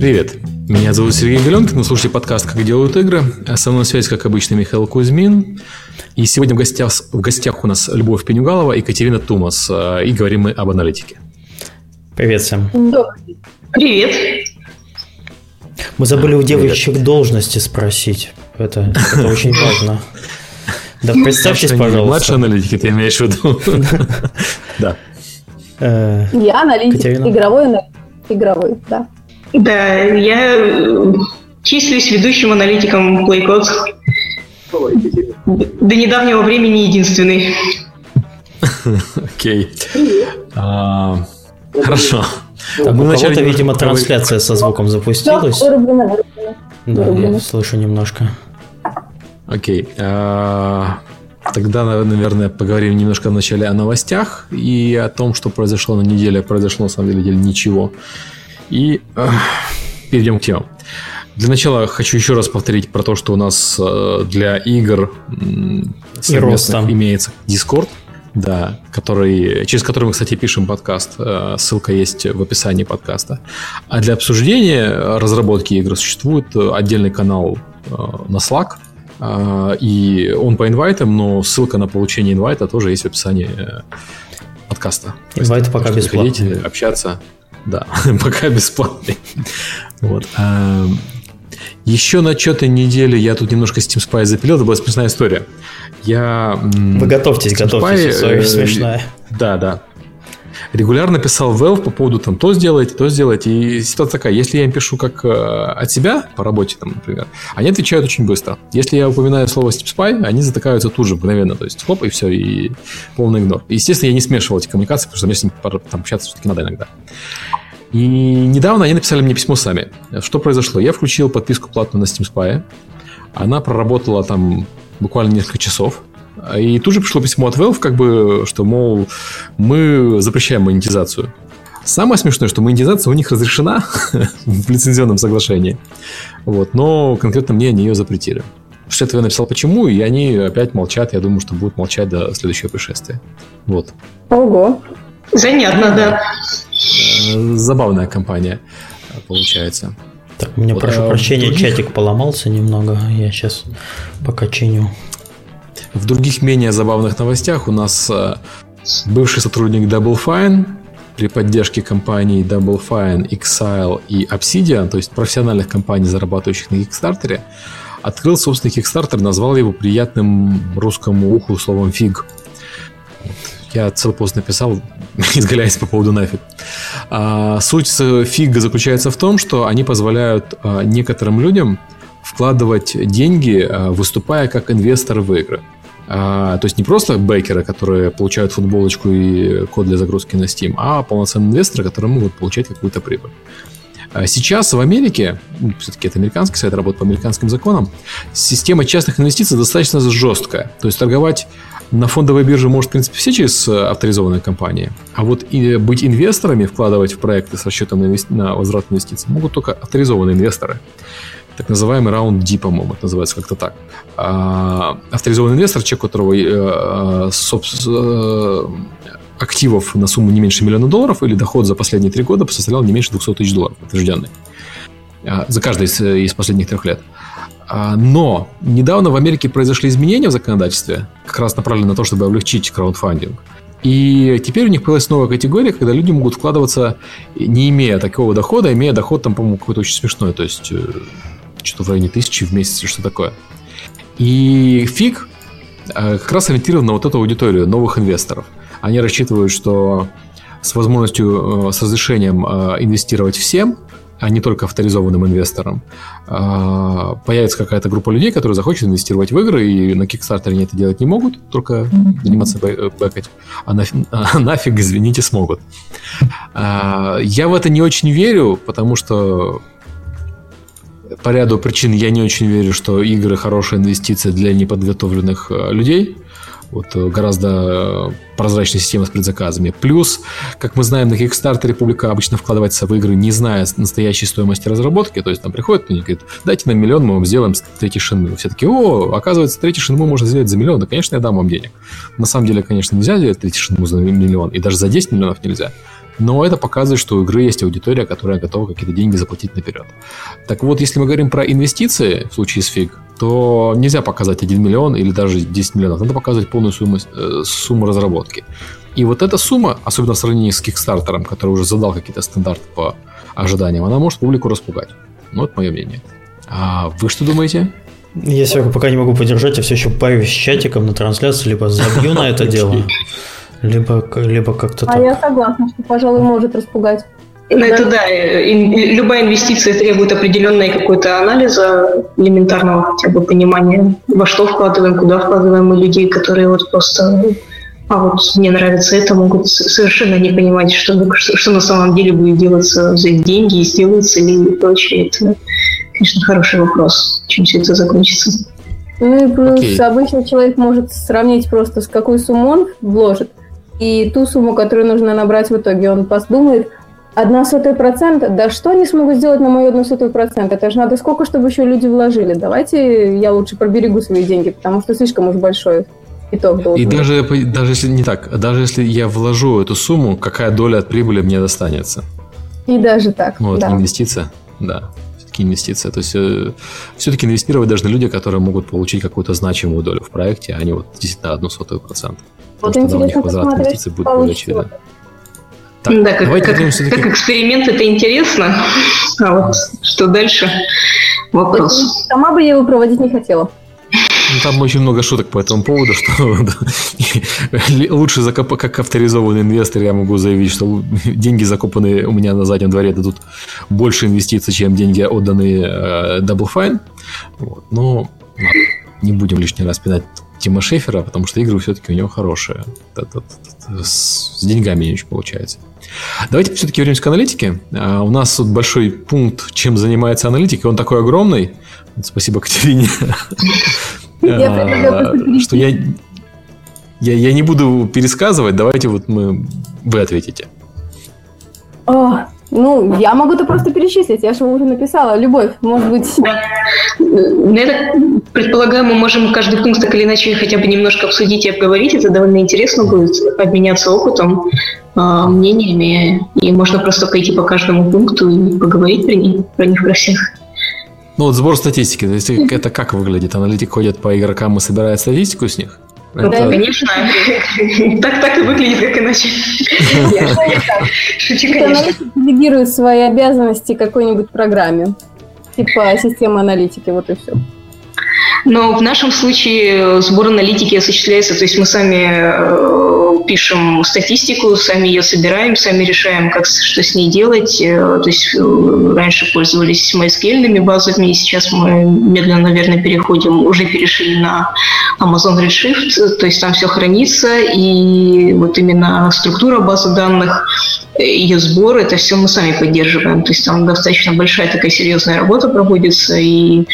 Привет, меня зовут Сергей Галенкин, вы слушаете подкаст «Как делают игры». А со мной связь, как обычно, Михаил Кузьмин. И сегодня в гостях, в гостях у нас Любовь Пенюгалова и Екатерина Тумас. А, и говорим мы об аналитике. Привет всем. Привет. Мы забыли у девочек Привет. должности спросить. Это, это очень важно. Да, представьтесь, пожалуйста. Младший аналитик, ты имеешь в виду? Да. Э, я аналитик, игровой аналитик. Игровой, да. Да, я э, числюсь ведущим аналитиком PlayCode. До недавнего времени единственный. Окей. А, хорошо. Так, у кого-то, видимо, трансляция со звуком запустилась. Да, я слышу немножко. Окей. А, тогда, наверное, поговорим немножко вначале о новостях и о том, что произошло на неделе. Произошло, на самом деле, ничего. И э, перейдем к темам. Для начала хочу еще раз повторить про то, что у нас э, для игр совместно имеется Discord, да, который, через который мы, кстати, пишем подкаст. Э, ссылка есть в описании подкаста. А для обсуждения разработки игр существует отдельный канал э, на Slack, э, и он по инвайтам, но ссылка на получение инвайта тоже есть в описании э, подкаста. Инвайт пока бесплатный. общаться. Да, пока бесплатный. Вот. А, еще на что-то недели я тут немножко Steam Spy запилил, это была смешная история. Я... Вы готовьтесь, Steam готовьтесь, Spy, э, смешная. Да, да регулярно писал Valve по поводу там то сделайте, то сделайте. И ситуация такая, если я им пишу как э, от себя по работе, там, например, они отвечают очень быстро. Если я упоминаю слово Steam Spy, они затыкаются тут же мгновенно. То есть хлоп, и все, и полный игнор. Естественно, я не смешивал эти коммуникации, потому что мне с ними там, общаться все-таки надо иногда. И недавно они написали мне письмо сами. Что произошло? Я включил подписку платную на Steam Spy. Она проработала там буквально несколько часов. И тут же пришло письмо от Valve, как бы, что, мол, мы запрещаем монетизацию. Самое смешное, что монетизация у них разрешена в лицензионном соглашении. Вот, но конкретно мне они ее запретили. После этого я написал почему, и они опять молчат. Я думаю, что будут молчать до следующего пришествия. Вот. Ого. Занятно, да. Э, забавная компания получается. Так, у меня, вот, прошу а прощения, других... чатик поломался немного. Я сейчас пока чиню. В других менее забавных новостях у нас э, бывший сотрудник Double Fine при поддержке компаний Double Fine, Exile и Obsidian, то есть профессиональных компаний, зарабатывающих на Kickstarter, открыл собственный Kickstarter, назвал его приятным русскому уху словом фиг. Я целый пост написал, изгаляясь по поводу нафиг. А, суть фига заключается в том, что они позволяют а, некоторым людям вкладывать деньги, а, выступая как инвесторы в игры. А, то есть не просто бейкеры, которые получают футболочку и код для загрузки на Steam, а полноценные инвесторы, которые могут получать какую-то прибыль. А сейчас в Америке, ну, все-таки это американский сайт, работает по американским законам, система частных инвестиций достаточно жесткая. То есть торговать на фондовой бирже может, в принципе, все через авторизованные компании. А вот и быть инвесторами, вкладывать в проекты с расчетом на, инвести... на возврат инвестиций могут только авторизованные инвесторы так называемый раунд D, по-моему, это называется как-то так. А, авторизованный инвестор, человек, у которого э, э, активов на сумму не меньше миллиона долларов или доход за последние три года составлял не меньше 200 тысяч долларов, утвержденный. А, за каждый из, из последних трех лет. А, но недавно в Америке произошли изменения в законодательстве, как раз направленные на то, чтобы облегчить краудфандинг. И теперь у них появилась новая категория, когда люди могут вкладываться, не имея такого дохода, имея доход там, по-моему, какой-то очень смешной. То есть э, что-то в районе тысячи в месяц что такое. И фиг э, как раз ориентирован на вот эту аудиторию новых инвесторов. Они рассчитывают, что с возможностью, э, с разрешением э, инвестировать всем, а не только авторизованным инвесторам, появится какая-то группа людей, которые захочет инвестировать в игры, и на Kickstarter они это делать не могут, только заниматься бэкать, а, а нафиг, извините, смогут. Я в это не очень верю, потому что по ряду причин я не очень верю, что игры хорошая инвестиция для неподготовленных э, людей. Вот э, гораздо прозрачная система с предзаказами. Плюс, как мы знаем, на Kickstarter публика обычно вкладывается в игры, не зная настоящей стоимости разработки. То есть там приходит и говорит, дайте нам миллион, мы вам сделаем третий шинму. Все таки о, оказывается, третий шинму можно сделать за миллион. Да, конечно, я дам вам денег. На самом деле, конечно, нельзя сделать третий шинму за миллион. И даже за 10 миллионов нельзя. Но это показывает, что у игры есть аудитория, которая готова какие-то деньги заплатить наперед. Так вот, если мы говорим про инвестиции в случае с фиг, то нельзя показать 1 миллион или даже 10 миллионов, надо показывать полную сумму, э, сумму разработки. И вот эта сумма, особенно в сравнении с Kickstarter, который уже задал какие-то стандарты по ожиданиям, она может публику распугать. Ну, это мое мнение. А вы что думаете? Я сегодня пока не могу поддержать, я все еще парюсь с чатиком на трансляцию, либо забью на это дело, либо, либо как-то так. А я согласна, что, пожалуй, может распугать. Ну, это да, любая инвестиция требует определенной какой-то анализа, элементарного хотя бы понимания, во что вкладываем, куда вкладываем мы людей, которые вот просто а вот мне нравится это, могут совершенно не понимать, что, что, что на самом деле будет делаться за их деньги, и сделается ли и прочее. Это, конечно, хороший вопрос, чем все это закончится. Ну и плюс okay. обычно человек может сравнить просто, с какой сумму он вложит, и ту сумму, которую нужно набрать в итоге. Он подумает, одна сотая процента, да что они смогут сделать на мою одну сотую процент? Это же надо сколько, чтобы еще люди вложили. Давайте я лучше проберегу свои деньги, потому что слишком уж большой итог должен И даже, даже если не так, даже если я вложу эту сумму, какая доля от прибыли мне достанется? И даже так, Вот, да. инвестиция, да все-таки инвестиция. То есть э, все-таки инвестировать должны люди, которые могут получить какую-то значимую долю в проекте, а не вот действительно одну сотую процента. Вот Потому что тогда у них более очевиден. Так, да, как, как, как эксперимент это интересно, а вот что дальше вопрос. Сама бы я его проводить не хотела. Ну, там очень много шуток по этому поводу, что лучше закоп... как авторизованный инвестор я могу заявить, что деньги, закопанные у меня на заднем дворе, дадут больше инвестиций, чем деньги, отданные э, Double Fine. Вот. Но ладно, не будем лишний раз пинать Тима Шефера, потому что игры все-таки у него хорошие. С деньгами не очень получается. Давайте все-таки вернемся к аналитике. А, у нас тут большой пункт, чем занимается аналитика. Он такой огромный. Спасибо Катерине. А, что я, я, я не буду пересказывать, давайте вот мы, вы ответите. О, ну, я могу это просто перечислить, я же уже написала. Любовь, может быть... Ну, я так предполагаю, мы можем каждый пункт так или иначе хотя бы немножко обсудить и обговорить. Это довольно интересно будет, обменяться опытом, а, мнениями. И можно просто пойти по каждому пункту и поговорить про них, про них про всех. Ну вот сбор статистики, то есть это как выглядит? Аналитик ходит по игрокам и собирает статистику с них? Это... Да, конечно. Так так и выглядит, как иначе. Шучу, конечно. делегирует свои обязанности какой-нибудь программе. Типа системы аналитики, вот и все. Но в нашем случае сбор аналитики осуществляется, то есть мы сами э, пишем статистику, сами ее собираем, сами решаем, как, что с ней делать. Э, то есть э, раньше пользовались MySQL базами, сейчас мы медленно, наверное, переходим, уже перешли на Amazon Redshift, то есть там все хранится, и вот именно структура базы данных, ее сбор, это все мы сами поддерживаем. То есть там достаточно большая такая серьезная работа проводится, и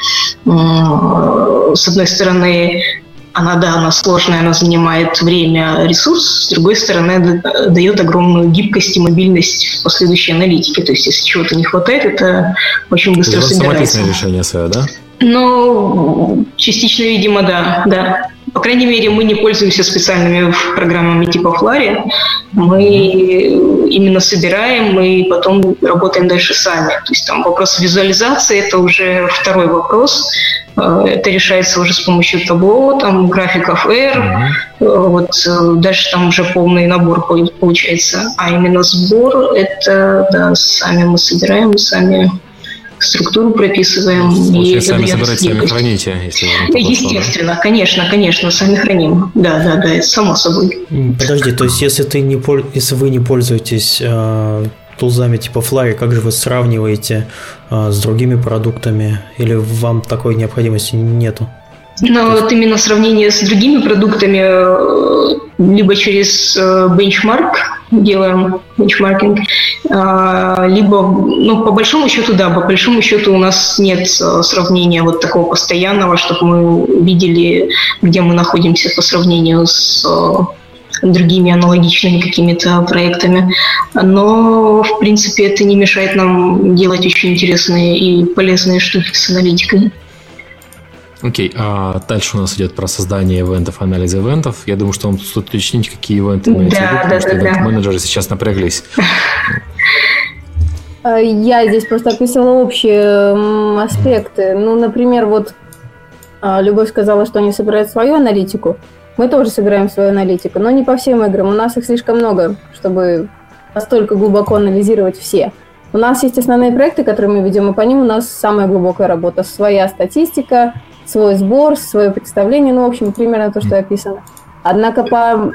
с одной стороны, она, да, она сложная, она занимает время, ресурс, с другой стороны, дает огромную гибкость и мобильность в последующей аналитике. То есть, если чего-то не хватает, это очень быстро собирается. Это решение свое, да? Ну, частично, видимо, да, да. По крайней мере, мы не пользуемся специальными программами типа Flurry. Мы именно собираем и потом работаем дальше сами. То есть там вопрос визуализации – это уже второй вопрос. Э, это решается уже с помощью табло, там графиков R. Mm-hmm. Вот э, дальше там уже полный набор получается. А именно сбор – это да, сами мы собираем, сами структуру прописываем. и сами собираете, сами храните, если вам Естественно, да? конечно, конечно, сами храним. Да, да, да, это само собой. Подожди, то есть если ты не если вы не пользуетесь э, тулзами типа Fly, как же вы сравниваете э, с другими продуктами? Или вам такой необходимости нету? Ну, вот именно сравнение с другими продуктами, э, либо через бенчмарк делаем бенчмаркинг, либо, ну, по большому счету, да, по большому счету у нас нет э, сравнения вот такого постоянного, чтобы мы видели, где мы находимся по сравнению с э, другими аналогичными какими-то проектами. Но, в принципе, это не мешает нам делать очень интересные и полезные штуки с аналитикой. Окей, а дальше у нас идет про создание ивентов, анализ ивентов. Я думаю, что вам стоит уточнить, какие ивенты мы да, да, да, да. менеджеры сейчас напряглись. А, я здесь просто описывала общие аспекты. Ну, например, вот а, Любовь сказала, что они собирают свою аналитику. Мы тоже собираем свою аналитику, но не по всем играм. У нас их слишком много, чтобы настолько глубоко анализировать все. У нас есть основные проекты, которые мы ведем, и по ним у нас самая глубокая работа. Своя статистика, свой сбор, свое представление, ну, в общем, примерно то, что описано. Однако по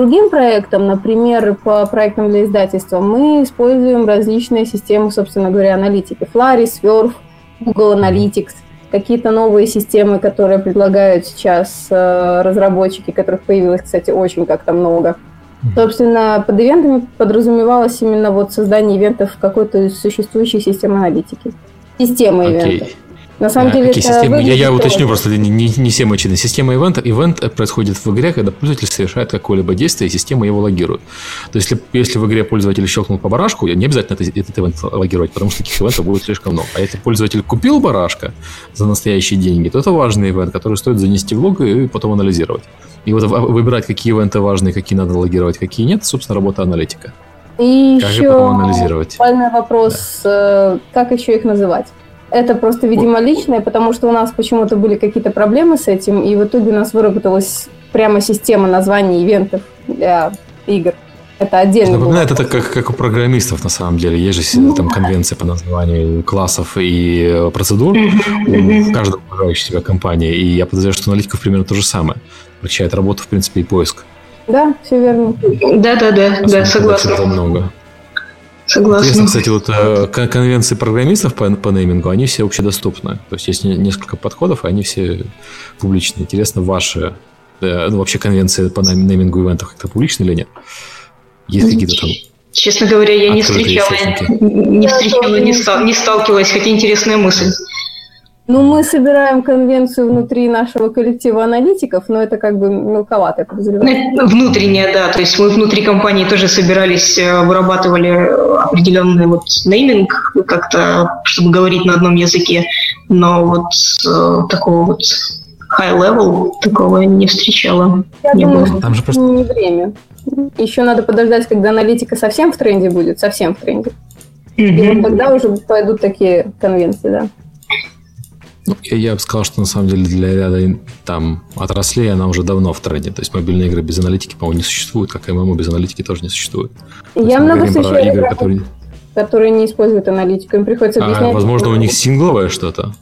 другим проектам, например, по проектам для издательства, мы используем различные системы, собственно говоря, аналитики. Flurry, Swerve, Google Analytics, какие-то новые системы, которые предлагают сейчас э, разработчики, которых появилось, кстати, очень как-то много. Собственно, под ивентами подразумевалось именно вот создание ивентов какой-то существующей системы аналитики. Системы okay. ивентов. На самом деле, Какие системы? Я, я уточню просто, не, не, не все мочины. Система ивента. Ивент происходит в игре, когда пользователь совершает какое-либо действие, и система его логирует. То есть, если, если в игре пользователь щелкнул по барашку, не обязательно этот, этот ивент логировать, потому что таких ивентов будет слишком много. А если пользователь купил барашка за настоящие деньги, то это важный ивент, который стоит занести в лог и потом анализировать. И вот выбирать, какие ивенты важны, какие надо логировать, какие нет, собственно, работа аналитика. И как еще потом анализировать? вопрос, да. Э, как еще их называть? Это просто, видимо, личное, потому что у нас почему-то были какие-то проблемы с этим, и в итоге у нас выработалась прямо система названий ивентов для игр. Это отдельно. Напоминает это как, как у программистов на самом деле. Есть же ну, там конвенция по названию классов и э, процедур у каждой управляющей себя компании. И я подозреваю, что аналитиков примерно то же самое. Включает работу, в принципе, и поиск. Да, все верно. Да, да, да, да, согласна. много. Согласна. Интересно, кстати, вот э, конвенции программистов по, по неймингу, они все общедоступны. То есть есть несколько подходов, и они все публичные. Интересно, ваши, э, ну, вообще конвенции по неймингу ивентов как-то публичны или нет? Есть какие-то там Честно говоря, я не встречала, не встречала, не, стал, не сталкивалась, хотя интересная мысль. Ну, мы собираем конвенцию внутри нашего коллектива аналитиков, но это как бы мелковато, я подозреваю. Ну, внутренняя, да. То есть мы внутри компании тоже собирались, э, вырабатывали определенный вот нейминг как-то, чтобы говорить на одном языке, но вот э, такого вот high level такого не встречала. Я не думаю, было. Там же просто... не время. Еще надо подождать, когда аналитика совсем в тренде будет, совсем в тренде. Mm-hmm. И вот тогда уже пойдут такие конвенции, да. Ну, я, я бы сказал, что на самом деле для ряда там отраслей она уже давно в тренде. То есть мобильные игры без аналитики, по-моему, не существуют, как и ММО без аналитики тоже не существует. То я много встречаю игр, которые... которые не используют аналитику. Им приходится а, объяснять. А, возможно, у них сингловое что-то?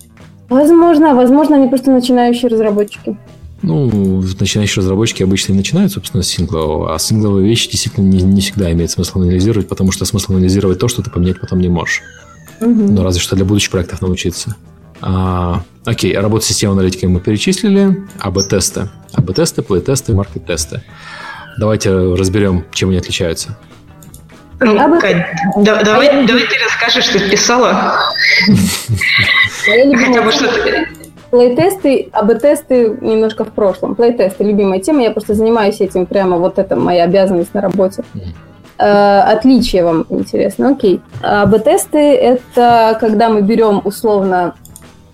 Возможно, возможно, они просто начинающие разработчики. Ну, начинающие разработчики обычно и начинают, собственно, с синглового, а сингловые вещи действительно не, не всегда имеет смысл анализировать, потому что смысл анализировать то, что ты поменять потом не можешь. Угу. Ну, разве что для будущих проектов научиться. А, окей, работу системы аналитики мы перечислили. АБ-тесты. АБ-тесты, плей-тесты, маркет-тесты. Давайте разберем, чем они отличаются. Ну, Кать, да, давай, давай ты расскажешь, что ты писала. Хотя бы что-то... Плейтесты, АБ-тесты немножко в прошлом. Плейтесты – любимая тема. Я просто занимаюсь этим прямо, вот это моя обязанность на работе. Э, отличие вам интересно. Окей. АБ-тесты – это когда мы берем условно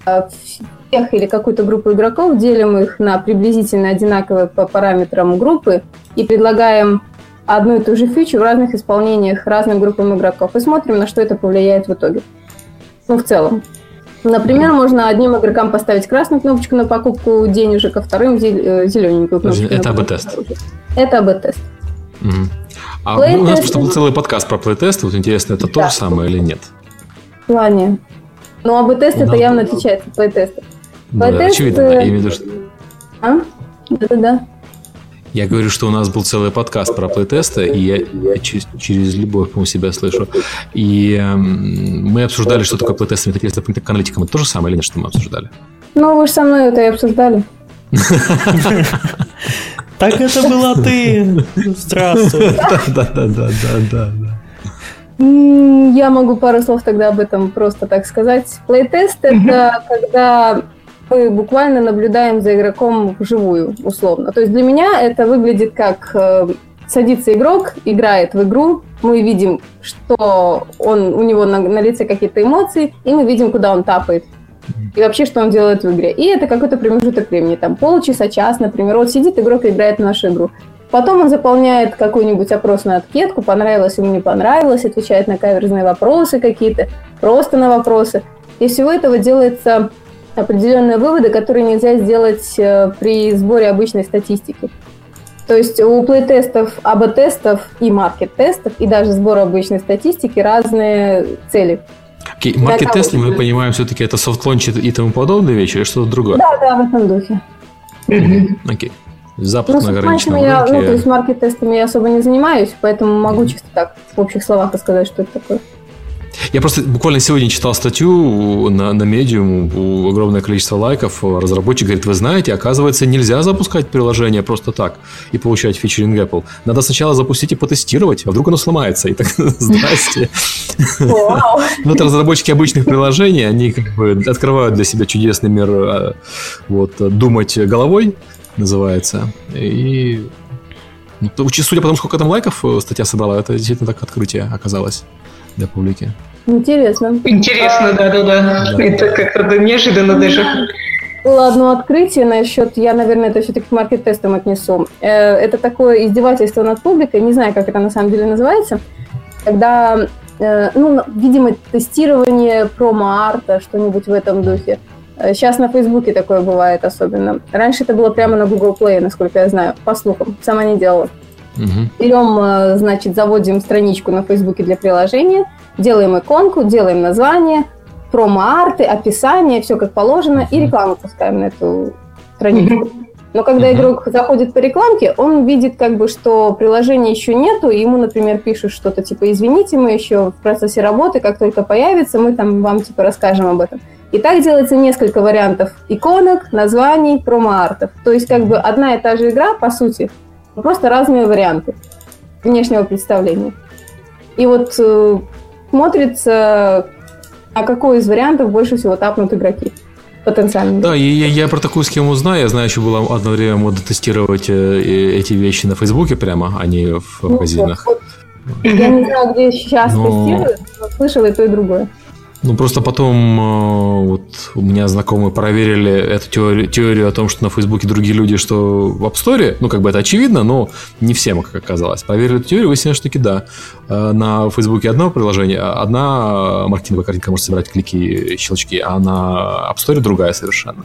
всех или какую-то группу игроков, делим их на приблизительно одинаковые по параметрам группы и предлагаем одну и ту же фичу в разных исполнениях разным группам игроков и смотрим, на что это повлияет в итоге. Ну, в целом. Например, можно одним игрокам поставить красную кнопочку на покупку денежек, а вторым э, зелененькую кнопочку. Это АБ-тест. Это АБ-тест. Угу. А у нас просто был целый подкаст про плейтест. Вот интересно, это да. то же самое или нет? В плане. Ну, АБ-тест это явно отличается от плей-теста. Ну, да, очевидно, да. Я имею в виду, что... А? Да-да-да. Я говорю, что у нас был целый подкаст про плейтесты, и я, я через, через любовь у себя слышу. И э, мы обсуждали, что такое плейтесты, это интересно к аналитикам. Это то же самое или нет, что мы обсуждали? Ну, вы же со мной это и обсуждали. Так это была ты. Здравствуй. Да-да-да-да-да. Я могу пару слов тогда об этом просто так сказать. Плейтест это когда мы буквально наблюдаем за игроком вживую, условно. То есть для меня это выглядит как э, садится игрок, играет в игру, мы видим, что он, у него на, на лице какие-то эмоции, и мы видим, куда он тапает. и вообще, что он делает в игре. И это какой-то промежуток времени, там полчаса, час, например. Вот сидит игрок и играет в нашу игру. Потом он заполняет какую-нибудь опросную анкетку, понравилось ему, не понравилось, отвечает на каверзные вопросы какие-то, просто на вопросы. И всего этого делается определенные выводы, которые нельзя сделать э, при сборе обычной статистики. То есть у playtest ов, AB-test ов и market test ов, и даже сбора обычной статистики разные цели. Окей, market test ы, мы понимаем, все-таки это soft launch и тому подобные вещи, или что-то другое? Да, да, в этом духе. Окей. Запуск ну, на я. Ну, то есть маркет-тестами я особо не занимаюсь, поэтому могу чисто так в общих словах рассказать, что это такое. Я просто буквально сегодня читал статью на, на Medium, у огромное количество лайков. Разработчик говорит, вы знаете, оказывается, нельзя запускать приложение просто так и получать фичеринг Apple. Надо сначала запустить и потестировать, а вдруг оно сломается. И так, здрасте. Вот разработчики обычных приложений, они как бы открывают для себя чудесный мир а, вот, думать головой, называется. И ну, судя по тому, сколько там лайков э, статья собрала, это действительно так открытие оказалось для публики. Интересно. Интересно, да-да-да. Это как-то неожиданно даже. Ладно, открытие насчет, я, наверное, это все-таки к маркет-тестам отнесу. Э, это такое издевательство над публикой, не знаю, как это на самом деле называется, когда, э, ну, видимо, тестирование промо-арта, что-нибудь в этом духе. Сейчас на Фейсбуке такое бывает особенно. Раньше это было прямо на Google Play, насколько я знаю, по слухам. Сама не делала. Угу. Берем, э, значит, заводим страничку на Фейсбуке для приложения, делаем иконку, делаем название, промо-арты, описание, все как положено, угу. и рекламу пускаем на эту страничку. Но когда uh-huh. игрок заходит по рекламке, он видит, как бы, что приложения еще нету, и ему, например, пишут что-то типа «Извините, мы еще в процессе работы, как только появится, мы там вам типа расскажем об этом». И так делается несколько вариантов иконок, названий, промо-артов. То есть как бы одна и та же игра, по сути, Просто разные варианты внешнего представления. И вот э, смотрится, а какой из вариантов больше всего тапнут игроки потенциально. Да, и я, я про такую схему знаю. Я знаю, еще было одно время мода тестировать э, эти вещи на Фейсбуке прямо, а не в ну, магазинах. Вот, я не знаю, где сейчас но... тестируют, но слышала и то, и другое. Ну, просто потом э, вот у меня знакомые проверили эту теорию, теорию о том, что на Фейсбуке другие люди, что в App Store, ну, как бы это очевидно, но не всем, как оказалось. Проверили эту теорию, выяснилось, что таки да. Э, на Фейсбуке одно приложение, одна маркетинговая картинка может собирать клики, щелчки, а на App Store другая совершенно.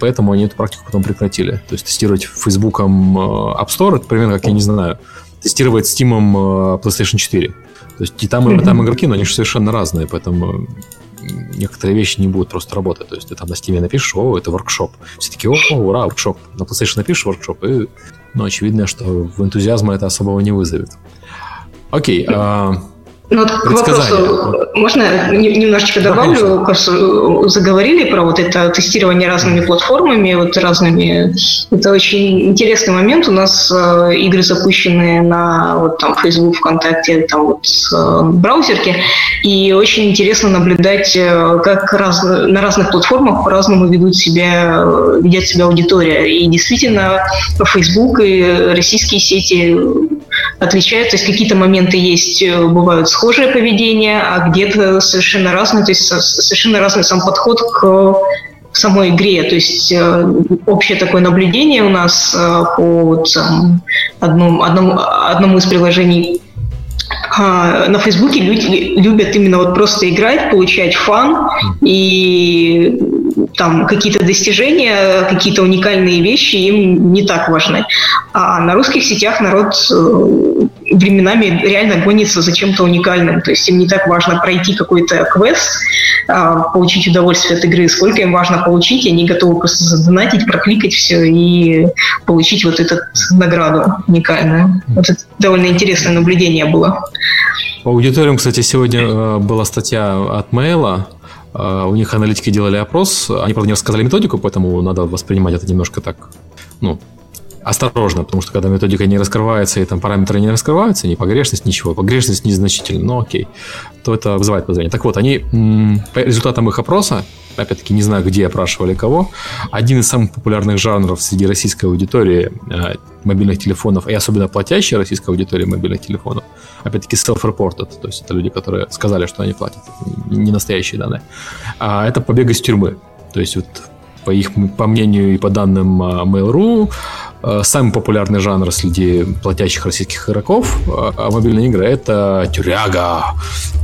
Поэтому они эту практику потом прекратили. То есть тестировать Фейсбуком э, App Store, это примерно как, я не знаю, тестировать Steam PlayStation 4. То есть и там, и там игроки, но они же совершенно разные, поэтому некоторые вещи не будут просто работать. То есть ты там на Steam напишешь, о, это воркшоп. Все таки о, ура, воркшоп. На PlayStation напишешь воркшоп, и ну, очевидно, что в энтузиазма это особого не вызовет. Окей, а, ну вот к вопросу, можно немножечко добавлю, да, заговорили про вот это тестирование разными платформами, вот разными. Это очень интересный момент. У нас э, игры запущены на вот там Facebook, ВКонтакте, там вот э, браузерке, и очень интересно наблюдать, э, как раз, на разных платформах по-разному ведут себя, ведет себя аудитория. И действительно, Facebook и российские сети отличают, то есть какие-то моменты есть, бывают схожее поведение, а где-то совершенно разное, то есть совершенно разный сам подход к самой игре. То есть э, общее такое наблюдение у нас э, по вот, одному, одному, одному из приложений а, на Фейсбуке люди любят именно вот просто играть, получать фан и там какие-то достижения, какие-то уникальные вещи им не так важны. А на русских сетях народ э, временами реально гонится за чем-то уникальным. То есть им не так важно пройти какой-то квест, а, получить удовольствие от игры, сколько им важно получить, и они готовы просто задонатить, прокликать все и получить вот эту награду уникальную. Вот это довольно интересное наблюдение было. По аудиториям, кстати, сегодня э, была статья от Мейла, э, у них аналитики делали опрос, они, правда, не рассказали методику, поэтому надо воспринимать это немножко так, ну, осторожно, потому что когда методика не раскрывается и там параметры не раскрываются, не погрешность, ничего, погрешность незначительна, но окей, то это вызывает подозрение. Так вот, они по результатам их опроса, опять-таки не знаю, где опрашивали кого, один из самых популярных жанров среди российской аудитории э, мобильных телефонов, и особенно платящей российской аудитории мобильных телефонов, опять-таки self-reported, то есть это люди, которые сказали, что они платят, не настоящие данные, а это побег из тюрьмы. То есть вот по их, по мнению и по данным а, Mail.ru, а, самый популярный жанр среди платящих российских игроков а мобильные игры это тюряга,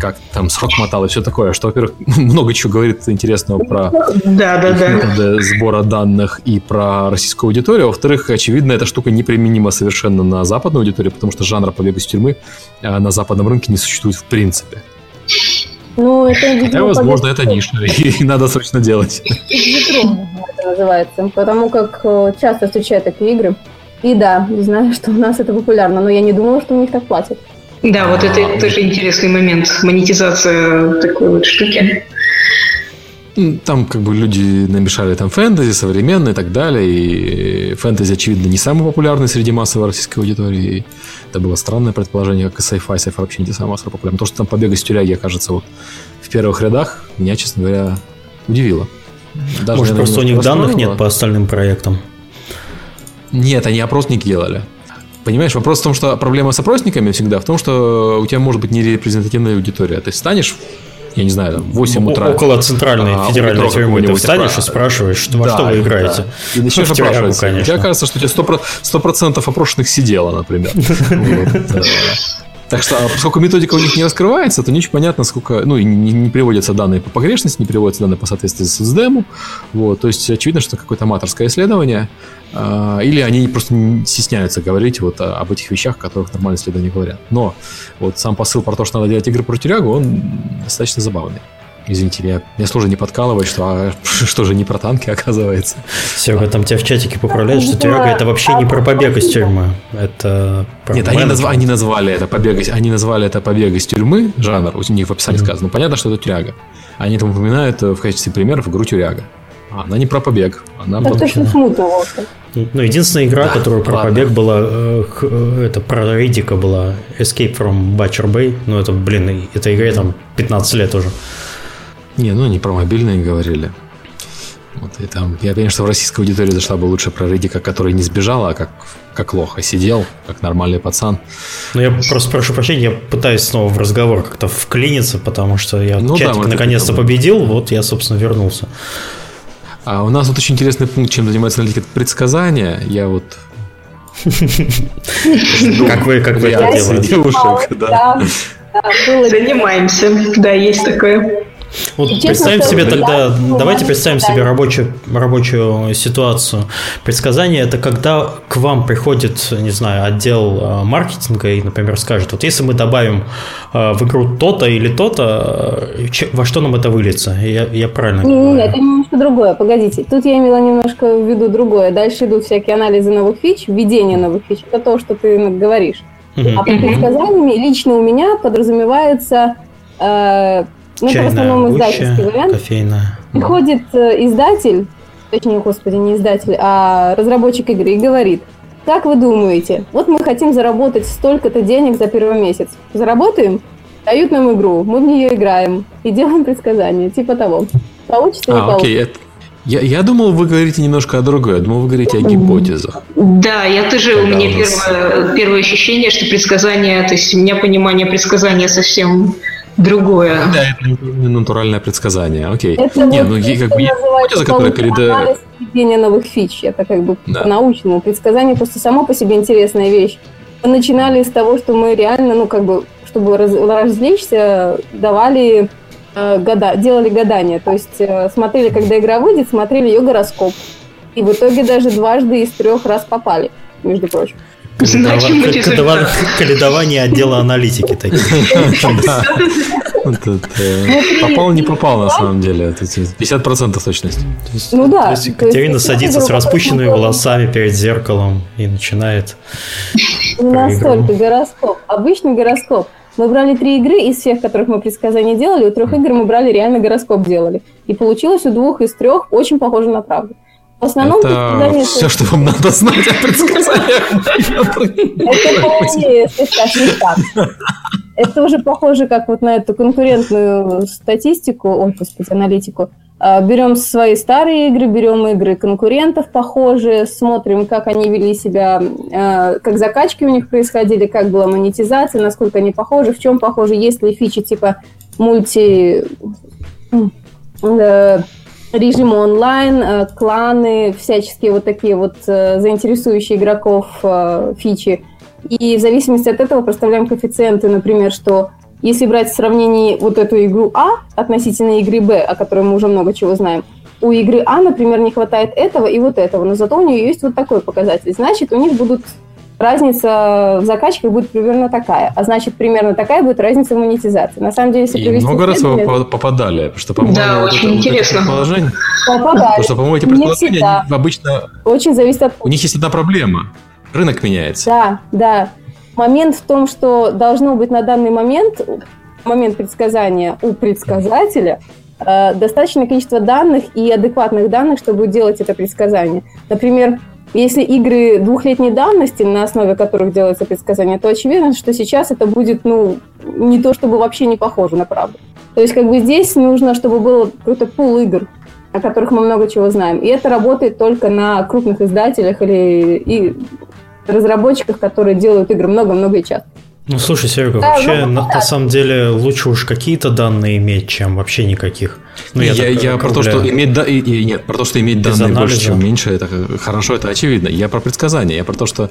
как там срок мотал и все такое, что, во-первых, много чего говорит интересного про да, да, да. сбора данных и про российскую аудиторию. Во-вторых, очевидно, эта штука неприменима совершенно на западную аудиторию, потому что жанра побега из тюрьмы на западном рынке не существует в принципе. Ну, это, видимо, Хотя, возможно, это ниша, и надо срочно делать. это называется, потому как э, часто встречают такие игры. И да, знаю, что у нас это популярно, но я не думала, что у них так платят. Да, вот это тоже интересный момент, монетизация такой вот штуки. Там как бы люди намешали там фэнтези, современные и так далее. И фэнтези, очевидно, не самый популярный среди массовой российской аудитории. Это было странное предположение, как и sci-fi. Sci-fi вообще не самый массово популярный. То, что там побег из тюряги окажется вот в первых рядах, меня, честно говоря, удивило. Даже, Может, просто у них данных нет по остальным проектам? Нет, они опросник делали. Понимаешь, вопрос в том, что проблема с опросниками всегда в том, что у тебя может быть нерепрезентативная аудитория. Ты станешь я не знаю, 8 утра. Около центральной а, федеральной тюрьмы ты встанешь и спрашиваешь, что, во да, что вы играете. Да. И начнешь спрашивать. Тебе кажется, что у тебя 100%, опрошенных сидело, например. Так что, а поскольку методика у них не раскрывается, то не очень понятно, сколько, ну, и не, не приводятся данные по погрешности, не приводятся данные по соответствии с SDM. Вот, то есть очевидно, что какое-то аматорское исследование, э, или они просто стесняются говорить вот об этих вещах, о которых нормальные исследования говорят. Но вот сам посыл про то, что надо делать игры про тюрягу, он достаточно забавный. Извините, меня, меня сложно не подкалывать, что, а, что же не про танки, оказывается. Серега, там тебя в чатике поправляют, что тюряга это вообще не про побег из тюрьмы. Это про Нет, они, назва, они назвали это побег, они назвали это побег из тюрьмы, жанр, у них в описании mm-hmm. сказано. Ну, понятно, что это тюряга. Они там упоминают в качестве примеров игру тюряга. А, она не про побег. Она так точно смутно. Ну, единственная игра, да, которая про ладно. побег была, э, э, это про Ридика была Escape from Butcher Bay. Ну, это, блин, этой игре там 15 лет уже. Не, ну они про мобильные говорили. Вот, и там, я понимаю, что в российской аудитории зашла бы лучше про Рыдика, который не сбежал, а как, как лох, а сидел, как нормальный пацан. Ну, я просто прошу прощения, я пытаюсь снова в разговор как-то вклиниться, потому что я ну, чатик да, наконец-то победил, вот я, собственно, вернулся. А у нас вот очень интересный пункт, чем занимается аналитика предсказания. Я вот как вы, как вы это делаете? Занимаемся, да, есть такое. Вот Честно, представим себе тогда, да, давайте представим себе рабочую, рабочую ситуацию. Предсказание – это когда к вам приходит, не знаю, отдел э, маркетинга и, например, скажет, вот если мы добавим э, в игру то-то или то-то, э, во что нам это выльется? Я, я правильно Нет, нет, это немножко другое, погодите. Тут я имела немножко в виду другое. Дальше идут всякие анализы новых фич, введение новых фич. Это то, что ты говоришь. Угу. А под предсказаниями лично у меня подразумевается ну, это в основном издательский вариант. Кофейная. Приходит э, издатель, точнее, господи, не издатель, а разработчик игры и говорит, как вы думаете, вот мы хотим заработать столько-то денег за первый месяц. Заработаем? Дают нам игру, мы в нее играем и делаем предсказания, типа того. Получится, а, не окей, получится. Это... Я, я думал, вы говорите немножко о другой. Я думал, вы говорите о гипотезах. Да, я тоже, Когда у меня у нас... первое, первое ощущение, что предсказание, то есть у меня понимание предсказания совсем другое. Да, это натуральное предсказание. Окей. Это не, ну как бы гипотеза, которая передает... Введение новых фич. Это как бы да. по-научному. Предсказание просто само по себе интересная вещь. Мы начинали с того, что мы реально, ну как бы, чтобы раз, развлечься, давали э, года, делали гадания. То есть э, смотрели, когда игра выйдет, смотрели ее гороскоп. И в итоге даже дважды из трех раз попали, между прочим. Каледование отдела аналитики такие. Попал, не попал на самом деле. 50% точность. Ну да. То есть Екатерина садится с распущенными волосами перед зеркалом и начинает. Не настолько гороскоп. Обычный гороскоп. Мы брали три игры из всех, которых мы предсказания делали. У трех игр мы брали реально гороскоп делали. И получилось у двух из трех очень похоже на правду. В основном это все, что вам надо знать о предсказаниях. Это. Это уже похоже как вот на эту конкурентную статистику, ой, господи, аналитику. А, берем свои старые игры, берем игры конкурентов похожие, смотрим, как они вели себя, а, как закачки у них происходили, как была монетизация, насколько они похожи, в чем похожи, есть ли фичи типа мульти э, режима онлайн, э, кланы, всяческие вот такие вот э, заинтересующие игроков фичи. И в зависимости от этого проставляем коэффициенты, например, что если брать в сравнении вот эту игру А относительно игры Б, о которой мы уже много чего знаем, у игры А, например, не хватает этого и вот этого, но зато у нее есть вот такой показатель. Значит, у них будут разница в закачках будет примерно такая. А значит, примерно такая будет разница в монетизации. На самом деле, если и много раз вы попадали, потому что, по-моему, да, вот очень это, интересно. Вот предположение, попадали. Потому что, по-моему, эти предположения обычно... Очень зависит от... У них есть одна проблема. Рынок меняется. Да, да. Момент в том, что должно быть на данный момент, момент предсказания у предсказателя, э, достаточное количество данных и адекватных данных, чтобы делать это предсказание. Например, если игры двухлетней давности, на основе которых делается предсказание, то очевидно, что сейчас это будет, ну, не то чтобы вообще не похоже на правду. То есть, как бы здесь нужно, чтобы был какой-то пул игр, о которых мы много чего знаем. И это работает только на крупных издателях или и разработчиках, которые делают игры много-много и часто. Ну, слушай, Серега, да, вообще, ну, на, на самом деле, лучше уж какие-то данные иметь, чем вообще никаких. Ну, я, я, я про то, что иметь да, и, и, нет, про то, что иметь данные анализа. больше, чем меньше, это хорошо, это очевидно. Я про предсказания, я про то, что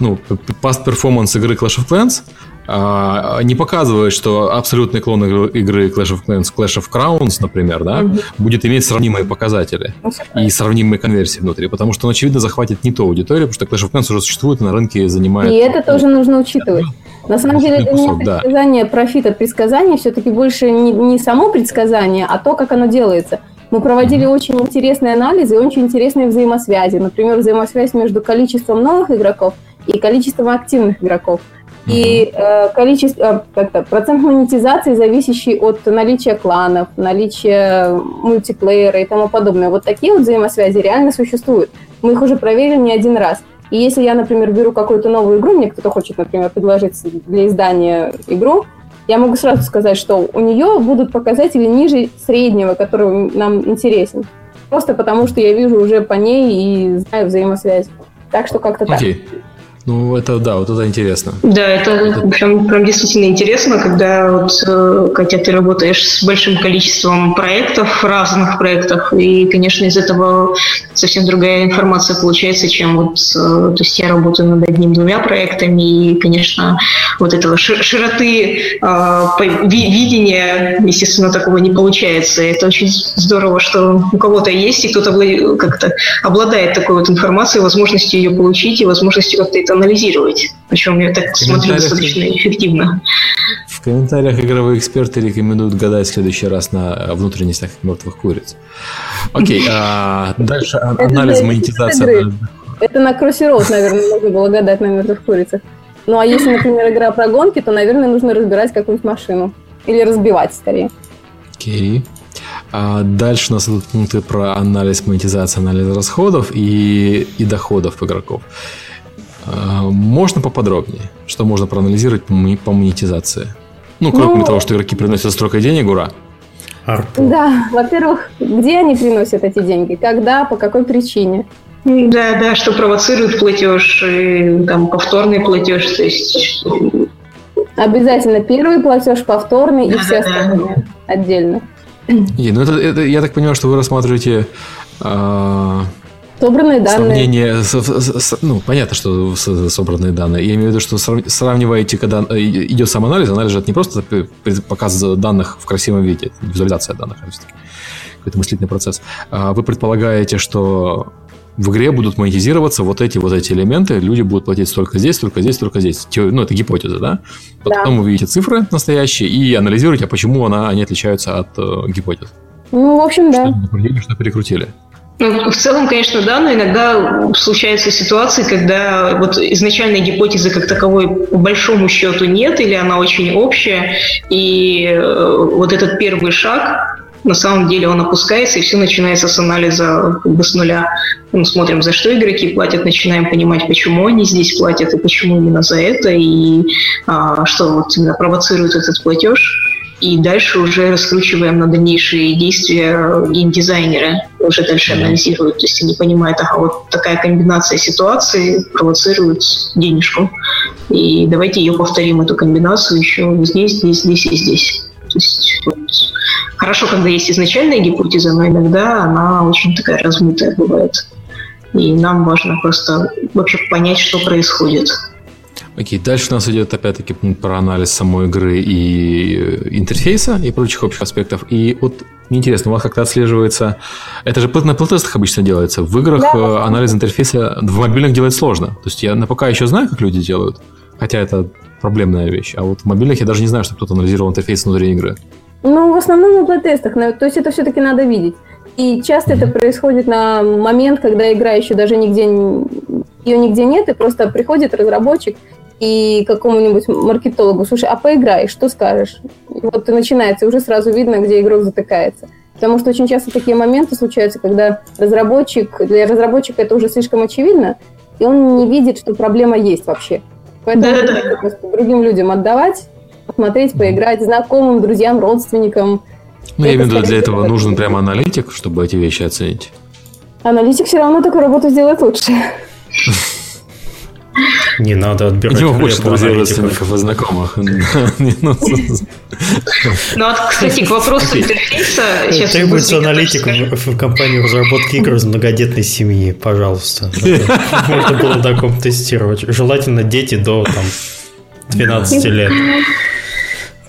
ну, past performance игры Clash of Clans а, не показывает, что абсолютный клон игры Clash of Clans, Clash of Crowns, например, да, mm-hmm. будет иметь сравнимые показатели mm-hmm. и сравнимые конверсии внутри, потому что он, очевидно, захватит не ту аудиторию, потому что Clash of Clans уже существует и на рынке занимает... И это тоже нужно учитывать. На самом деле, для меня предсказание, да. профит от предсказания все-таки больше не, не само предсказание, а то, как оно делается. Мы проводили mm-hmm. очень интересные анализы и очень интересные взаимосвязи. Например, взаимосвязь между количеством новых игроков и количеством активных игроков. И э, количество, э, как-то, процент монетизации, зависящий от наличия кланов, наличия мультиплеера и тому подобное. Вот такие вот взаимосвязи реально существуют. Мы их уже проверили не один раз. И если я, например, беру какую-то новую игру, мне кто-то хочет, например, предложить для издания игру, я могу сразу сказать, что у нее будут показатели ниже среднего, который нам интересен. Просто потому, что я вижу уже по ней и знаю взаимосвязь. Так что как-то okay. так. Ну, это да, вот это интересно. Да, это, это... Прям, прям действительно интересно, когда вот, э, Катя, ты работаешь с большим количеством проектов, разных проектов, и, конечно, из этого совсем другая информация получается, чем вот, э, то есть я работаю над одним-двумя проектами, и, конечно, вот этого широты э, видения, естественно, такого не получается. Это очень здорово, что у кого-то есть, и кто-то как-то обладает такой вот информацией, возможностью ее получить и возможностью как-то это анализировать. Причем я так смотрю достаточно эффективно. В комментариях игровые эксперты рекомендуют гадать в следующий раз на внутренностях мертвых куриц. Окей, а дальше анализ монетизации. Это на Кроссироуд, наверное, можно было гадать на мертвых курицах. Ну а если, например, игра про гонки, то, наверное, нужно разбирать какую-нибудь машину. Или разбивать скорее. Окей. А дальше у нас идут пункты про анализ монетизации, анализ расходов и, и доходов игроков. А, можно поподробнее? Что можно проанализировать по монетизации? Ну, кроме ну, того, что игроки приносят столько денег, ура. Арпу. Да, во-первых, где они приносят эти деньги? Когда, по какой причине? Да, да, что провоцирует платеж, и, там, повторный платеж, то есть... Обязательно первый платеж, повторный да, и все да, остальные да. отдельно. И, ну это, это, я так понимаю, что вы рассматриваете э, Собранные данные. Сравнение, с, с, с, ну, понятно, что собранные данные. Я имею в виду, что сравниваете, когда э, идет сам анализ, анализ же это не просто показ данных в красивом виде, визуализация данных, какой-то мыслительный процесс. А вы предполагаете, что в игре будут монетизироваться вот эти вот эти элементы, люди будут платить столько здесь, столько здесь, столько здесь. Ну, это гипотеза, да? Потом да. вы видите цифры настоящие и анализируете, а почему она, они отличаются от э, гипотез. Ну, в общем, да. Что, что перекрутили. Ну, в целом, конечно, да, но иногда случаются ситуации, когда вот изначальной гипотезы как таковой по большому счету нет, или она очень общая, и э, вот этот первый шаг На самом деле он опускается, и все начинается с анализа как бы с нуля. Мы смотрим, за что игроки платят, начинаем понимать, почему они здесь платят, и почему именно за это, и а, что вот именно провоцирует этот платеж и дальше уже раскручиваем на дальнейшие действия геймдизайнера, уже дальше анализируют, то есть они понимают, ага, вот такая комбинация ситуации провоцирует денежку, и давайте ее повторим, эту комбинацию еще здесь, здесь, здесь и здесь. То есть вот, хорошо, когда есть изначальная гипотеза, но иногда она очень такая размытая бывает. И нам важно просто вообще понять, что происходит. Окей, дальше у нас идет опять-таки про анализ самой игры и э, интерфейса и прочих общих аспектов. И вот мне интересно, у вас как-то отслеживается... Это же на плейтестах обычно делается. В играх да. Э, анализ интерфейса в мобильных делать сложно. То есть я на ПК еще знаю, как люди делают, хотя это проблемная вещь. А вот в мобильных я даже не знаю, что кто-то анализировал интерфейс внутри игры. Ну, в основном на плейтестах. То есть это все-таки надо видеть. И часто mm-hmm. это происходит на момент, когда игра еще даже нигде ее нигде нет, и просто приходит разработчик и какому-нибудь маркетологу, слушай, а поиграй, что скажешь? И вот и начинается, и уже сразу видно, где игрок затыкается. Потому что очень часто такие моменты случаются, когда разработчик, для разработчика это уже слишком очевидно, и он не видит, что проблема есть вообще. Поэтому да, просто другим людям отдавать, посмотреть, поиграть, знакомым, друзьям, родственникам. Ну, я имею в виду, для этого нужен прямо аналитик, чтобы эти вещи оценить. Аналитик все равно такую работу сделает лучше. Не надо отбирать. У него больше друзей, родственников и знакомых. Ну, ну а, кстати, к вопросу интерфейса... Требуется аналитик в компании разработки игр из многодетной семьи, пожалуйста. Можно было таком тестировать. Желательно дети до там, 12 лет.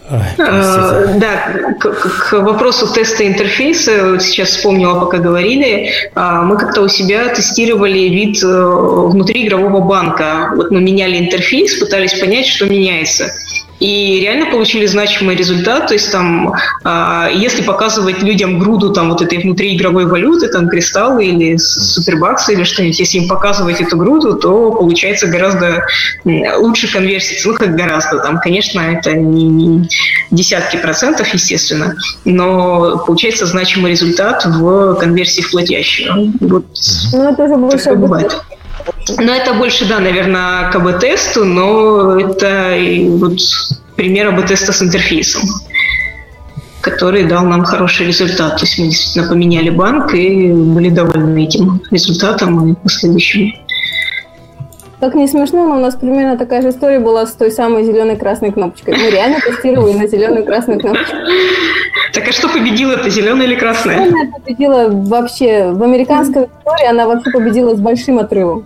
Э, да, к, к вопросу теста интерфейса, вот сейчас вспомнила, пока говорили, а, мы как-то у себя тестировали вид э, внутри игрового банка. Вот мы меняли интерфейс, пытались понять, что меняется. И реально получили значимый результат. То есть там, а, если показывать людям груду там вот этой внутриигровой валюты, там кристаллы или супербаксы или что-нибудь, если им показывать эту груду, то получается гораздо лучше конверсия. Ну, как гораздо. Там, конечно, это не, не десятки процентов, естественно, но получается значимый результат в конверсии в платящую. Вот. Ну, это уже больше бывает. Ну, это больше, да, наверное, к АБ-тесту, но это вот пример АБ-теста с интерфейсом, который дал нам хороший результат. То есть мы действительно поменяли банк и были довольны этим результатом и последующим. Как не смешно, но у нас примерно такая же история была с той самой зеленой красной кнопочкой. Мы реально тестировали на зеленую красную кнопочку. Так а что победила это, зеленая или красная? Зеленая победила вообще, в американской истории она вообще победила с большим отрывом.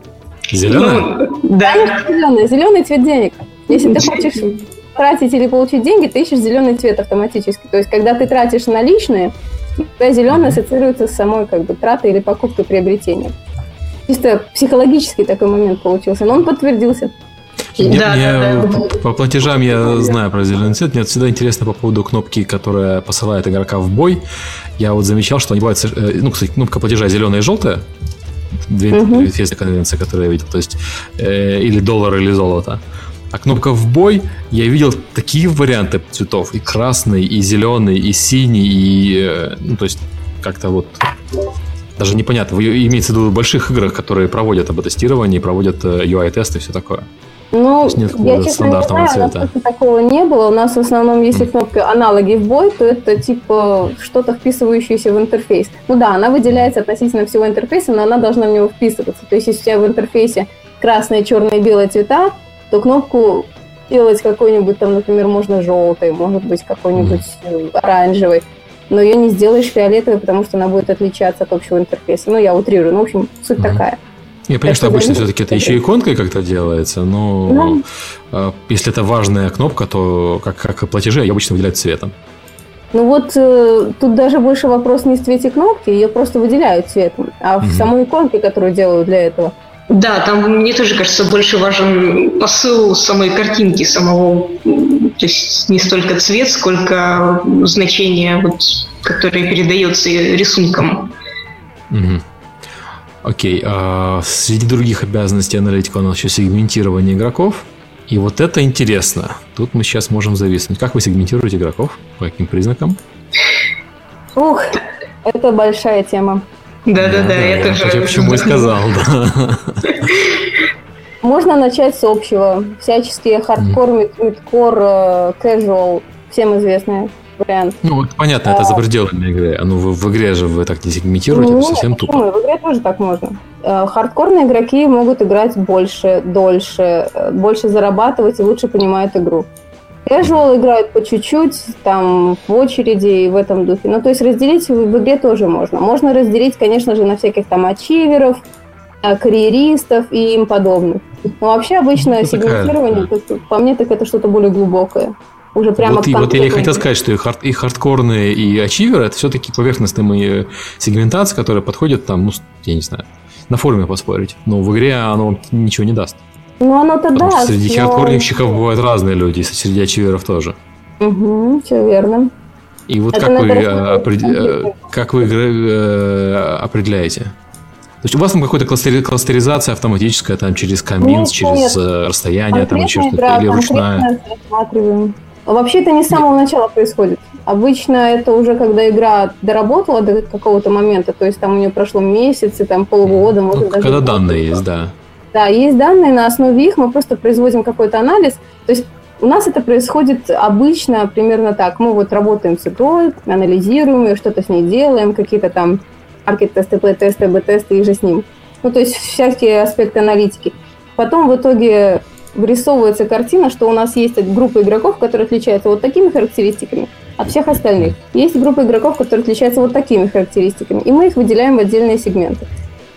Зеленая? Ну, да. Конечно, зеленая. Зеленый цвет денег. Если ты хочешь тратить или получить деньги, ты ищешь зеленый цвет автоматически. То есть, когда ты тратишь наличные, у тебя зеленый ассоциируется с самой как бы тратой или покупкой приобретения. Чисто психологический такой момент получился, но он подтвердился. Нет, да, я, да, да. По платежам я знаю про зеленый цвет. Мне всегда интересно по поводу кнопки, которая посылает игрока в бой. Я вот замечал, что они бывают... Э, ну, кстати, кнопка платежа зеленая и желтая. Две угу. конвенции, которые я видел. То есть, э, или доллар, или золото. А кнопка в бой, я видел такие варианты цветов. И красный, и зеленый, и синий, и... Э, ну, то есть, как-то вот даже непонятно. Имеется в виду в больших играх, которые проводят об-тестирование, проводят UI-тесты э, и все такое. Ну, я, честно, не знаю, цвета. такого не было. У нас в основном, если кнопка аналоги в бой, то это типа что-то вписывающееся в интерфейс. Ну да, она выделяется относительно всего интерфейса, но она должна в него вписываться. То есть, если у тебя в интерфейсе красные, черные, белые цвета, то кнопку делать какой-нибудь там, например, можно желтый, может быть, какой-нибудь mm. оранжевый но ее не сделаешь фиолетовой, потому что она будет отличаться от общего интерфейса. Ну, я утрирую, ну, в общем, суть mm-hmm. такая. Я понимаю, что обычно все-таки это еще иконкой как-то делается, но ну, если это важная кнопка, то как, как платежи ее обычно выделяют цветом. Ну вот э, тут даже больше вопрос не в цвете кнопки, ее просто выделяют цветом, а в угу. самой иконке, которую делают для этого. Да, там мне тоже кажется больше важен посыл самой картинки, самого, то есть не столько цвет, сколько значение, вот, которое передается рисунком. Угу. Окей, а среди других обязанностей аналитика у нас еще сегментирование игроков. И вот это интересно. Тут мы сейчас можем зависнуть. Как вы сегментируете игроков? По каким признакам? Ух, это большая тема. Да-да-да, я тоже... Я почему и сказал, да. Можно начать с общего. Всяческие хардкор, мидкор, casual, всем известные вариант. Ну, вот понятно, это за пределами игры. А ну, в, в игре же вы так не сегментируете, ну, это совсем тупо. В игре тоже так можно. Э, хардкорные игроки могут играть больше, дольше, э, больше зарабатывать и лучше понимают игру. Casual играют по чуть-чуть, там, в очереди и в этом духе. Ну, то есть разделить в игре тоже можно. Можно разделить, конечно же, на всяких там ачиверов, э, карьеристов и им подобных. Но вообще обычно ну, сегментирование, такая... по мне, так это что-то более глубокое уже прямо вот, и, вот я и хотел сказать, что и, хард, и хардкорные, и ачиверы это все-таки поверхностные сегментации, которые подходят там, ну, я не знаю, на форуме поспорить. Но в игре оно ничего не даст. Ну, оно-то даст. Среди но... хардкорничиков бывают разные люди, и среди ачиверов тоже. Угу, все верно. И вот это как вы, опред... Э, как вы э, определяете? То есть у вас там какая-то кластеризация автоматическая там через комбинс, через нет. Э, расстояние, там еще что-то, или ручная? Вообще это не с самого начала происходит. Обычно это уже когда игра доработала до какого-то момента, то есть там у нее прошло месяцы, там полгода, ну, может даже... Когда данные есть, да. Да, есть данные, на основе их мы просто производим какой-то анализ. То есть у нас это происходит обычно примерно так. Мы вот работаем с игрой, анализируем ее, что-то с ней делаем, какие-то там аркет-тесты, плей-тесты, б-тесты и же с ним. Ну, то есть всякие аспекты аналитики. Потом в итоге вырисовывается картина, что у нас есть группа игроков, которые отличаются вот такими характеристиками от всех остальных. Есть группа игроков, которые отличаются вот такими характеристиками, и мы их выделяем в отдельные сегменты.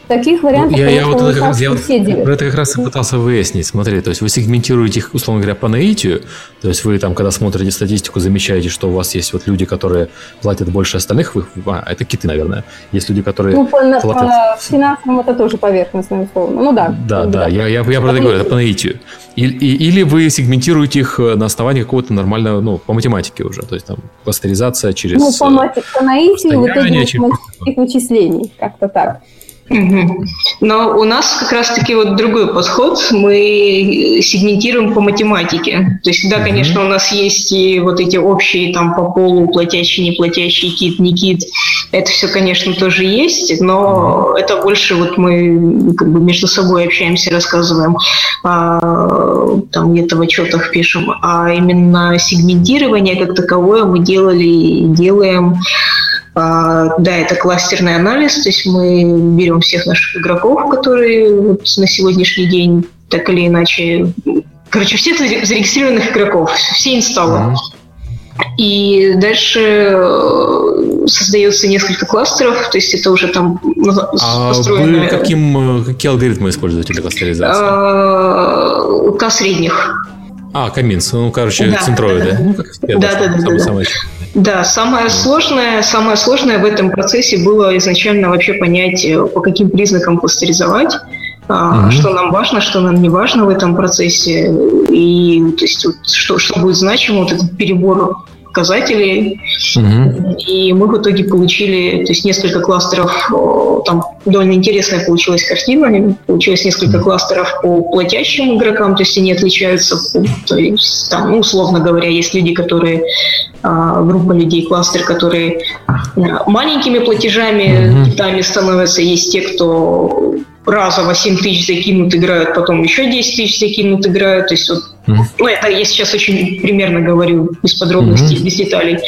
Таких вариантов, я, я вот это как раз, я вот это как раз и пытался выяснить. Смотри, то есть вы сегментируете их, условно говоря, по наитию. То есть вы там, когда смотрите статистику, замечаете, что у вас есть вот люди, которые платят больше остальных. Вы, а, это киты, наверное. Есть люди, которые ну, по, платят... по финансовым это тоже поверхностно, условно. Ну да. Да, да, да. Я, я, я про это говорю, это по наитию. И, и, или вы сегментируете их э, на основании какого-то нормального, ну, по математике уже. То есть там кластеризация через... Ну, по, э, по наитию в итоге через... вычислений. Как-то так. Но у нас как раз-таки вот другой подход. Мы сегментируем по математике. То есть, да, конечно, у нас есть и вот эти общие там по полу платящий, не платящий, кит, не кит. Это все, конечно, тоже есть, но это больше вот мы как бы между собой общаемся, рассказываем, а, там где-то в отчетах пишем. А именно сегментирование как таковое мы делали и делаем да, это кластерный анализ, то есть мы берем всех наших игроков, которые на сегодняшний день так или иначе, короче, всех зарегистрированных игроков, все инсталлы. И дальше э, создается несколько кластеров, то есть это уже там а построено... Вы каким, э, какие алгоритмы используете для кластеризации? А, К средних. А, Каминс, ну, короче, да, центроиды. Да, как да, да, да, да, да. Да, самое сложное, самое сложное в этом процессе было изначально вообще понять, э, по каким признакам кластеризовать, угу. что нам важно, что нам не важно в этом процессе, и то есть, вот, что, что будет значимо, вот этот перебор показателей. Угу. И мы в итоге получили то есть несколько кластеров, там довольно интересная получилась картина, получилось несколько кластеров по платящим игрокам, то есть они отличаются, то есть там, ну, условно говоря, есть люди, которые а, группа людей, кластер, которые а, маленькими платежами, китами становятся, есть те, кто разово 7 тысяч закинут, играют, потом еще 10 тысяч закинут, играют. То есть вот, mm-hmm. ну, это я сейчас очень примерно говорю, без подробностей, mm-hmm. без деталей.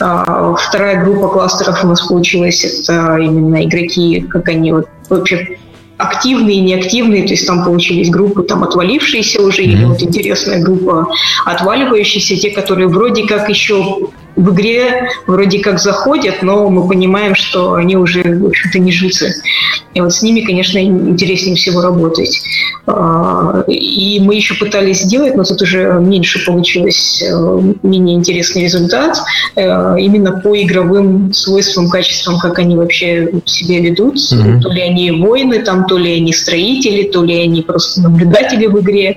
А, вторая группа кластеров у нас получилась, это именно игроки, как они вот вообще активные, неактивные, то есть там получились группы там отвалившиеся уже, mm-hmm. или вот интересная группа отваливающиеся, те, которые вроде как еще в игре вроде как заходят, но мы понимаем, что они уже, в общем-то, не жицы. И вот с ними, конечно, интереснее всего работать. А, и мы еще пытались сделать, но тут уже меньше получилось, э, менее интересный результат, э, именно по игровым свойствам, качествам, как они вообще себя ведут. Mm-hmm. То ли они воины, там, то ли они строители, то ли они просто наблюдатели в игре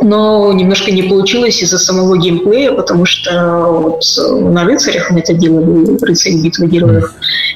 но немножко не получилось из-за самого геймплея, потому что вот на рыцарях мы это делали, рыцарь битвы героев,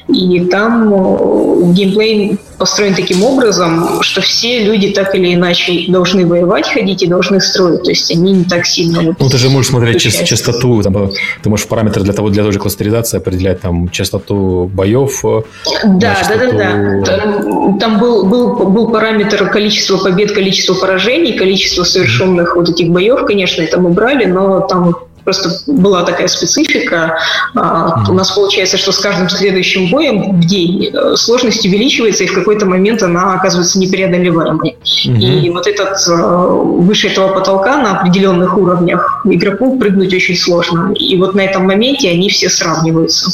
и там геймплей построен таким образом, что все люди так или иначе должны воевать, ходить и должны строить. То есть они не так сильно... Вот, ну, ты же можешь смотреть част, частоту, там, ты можешь параметры для того, для той же кластеризации определять там частоту боев. Э, да, частоту... да, да, да. Там, там был, был, был параметр количества побед, количество поражений, количество совершенных вот этих боев, конечно, это мы брали, но там Просто была такая специфика. Mm-hmm. У нас получается, что с каждым следующим боем в день э, сложность увеличивается, и в какой-то момент она оказывается непреодолеваемой. Mm-hmm. И вот этот э, выше этого потолка на определенных уровнях игроку прыгнуть очень сложно. И вот на этом моменте они все сравниваются.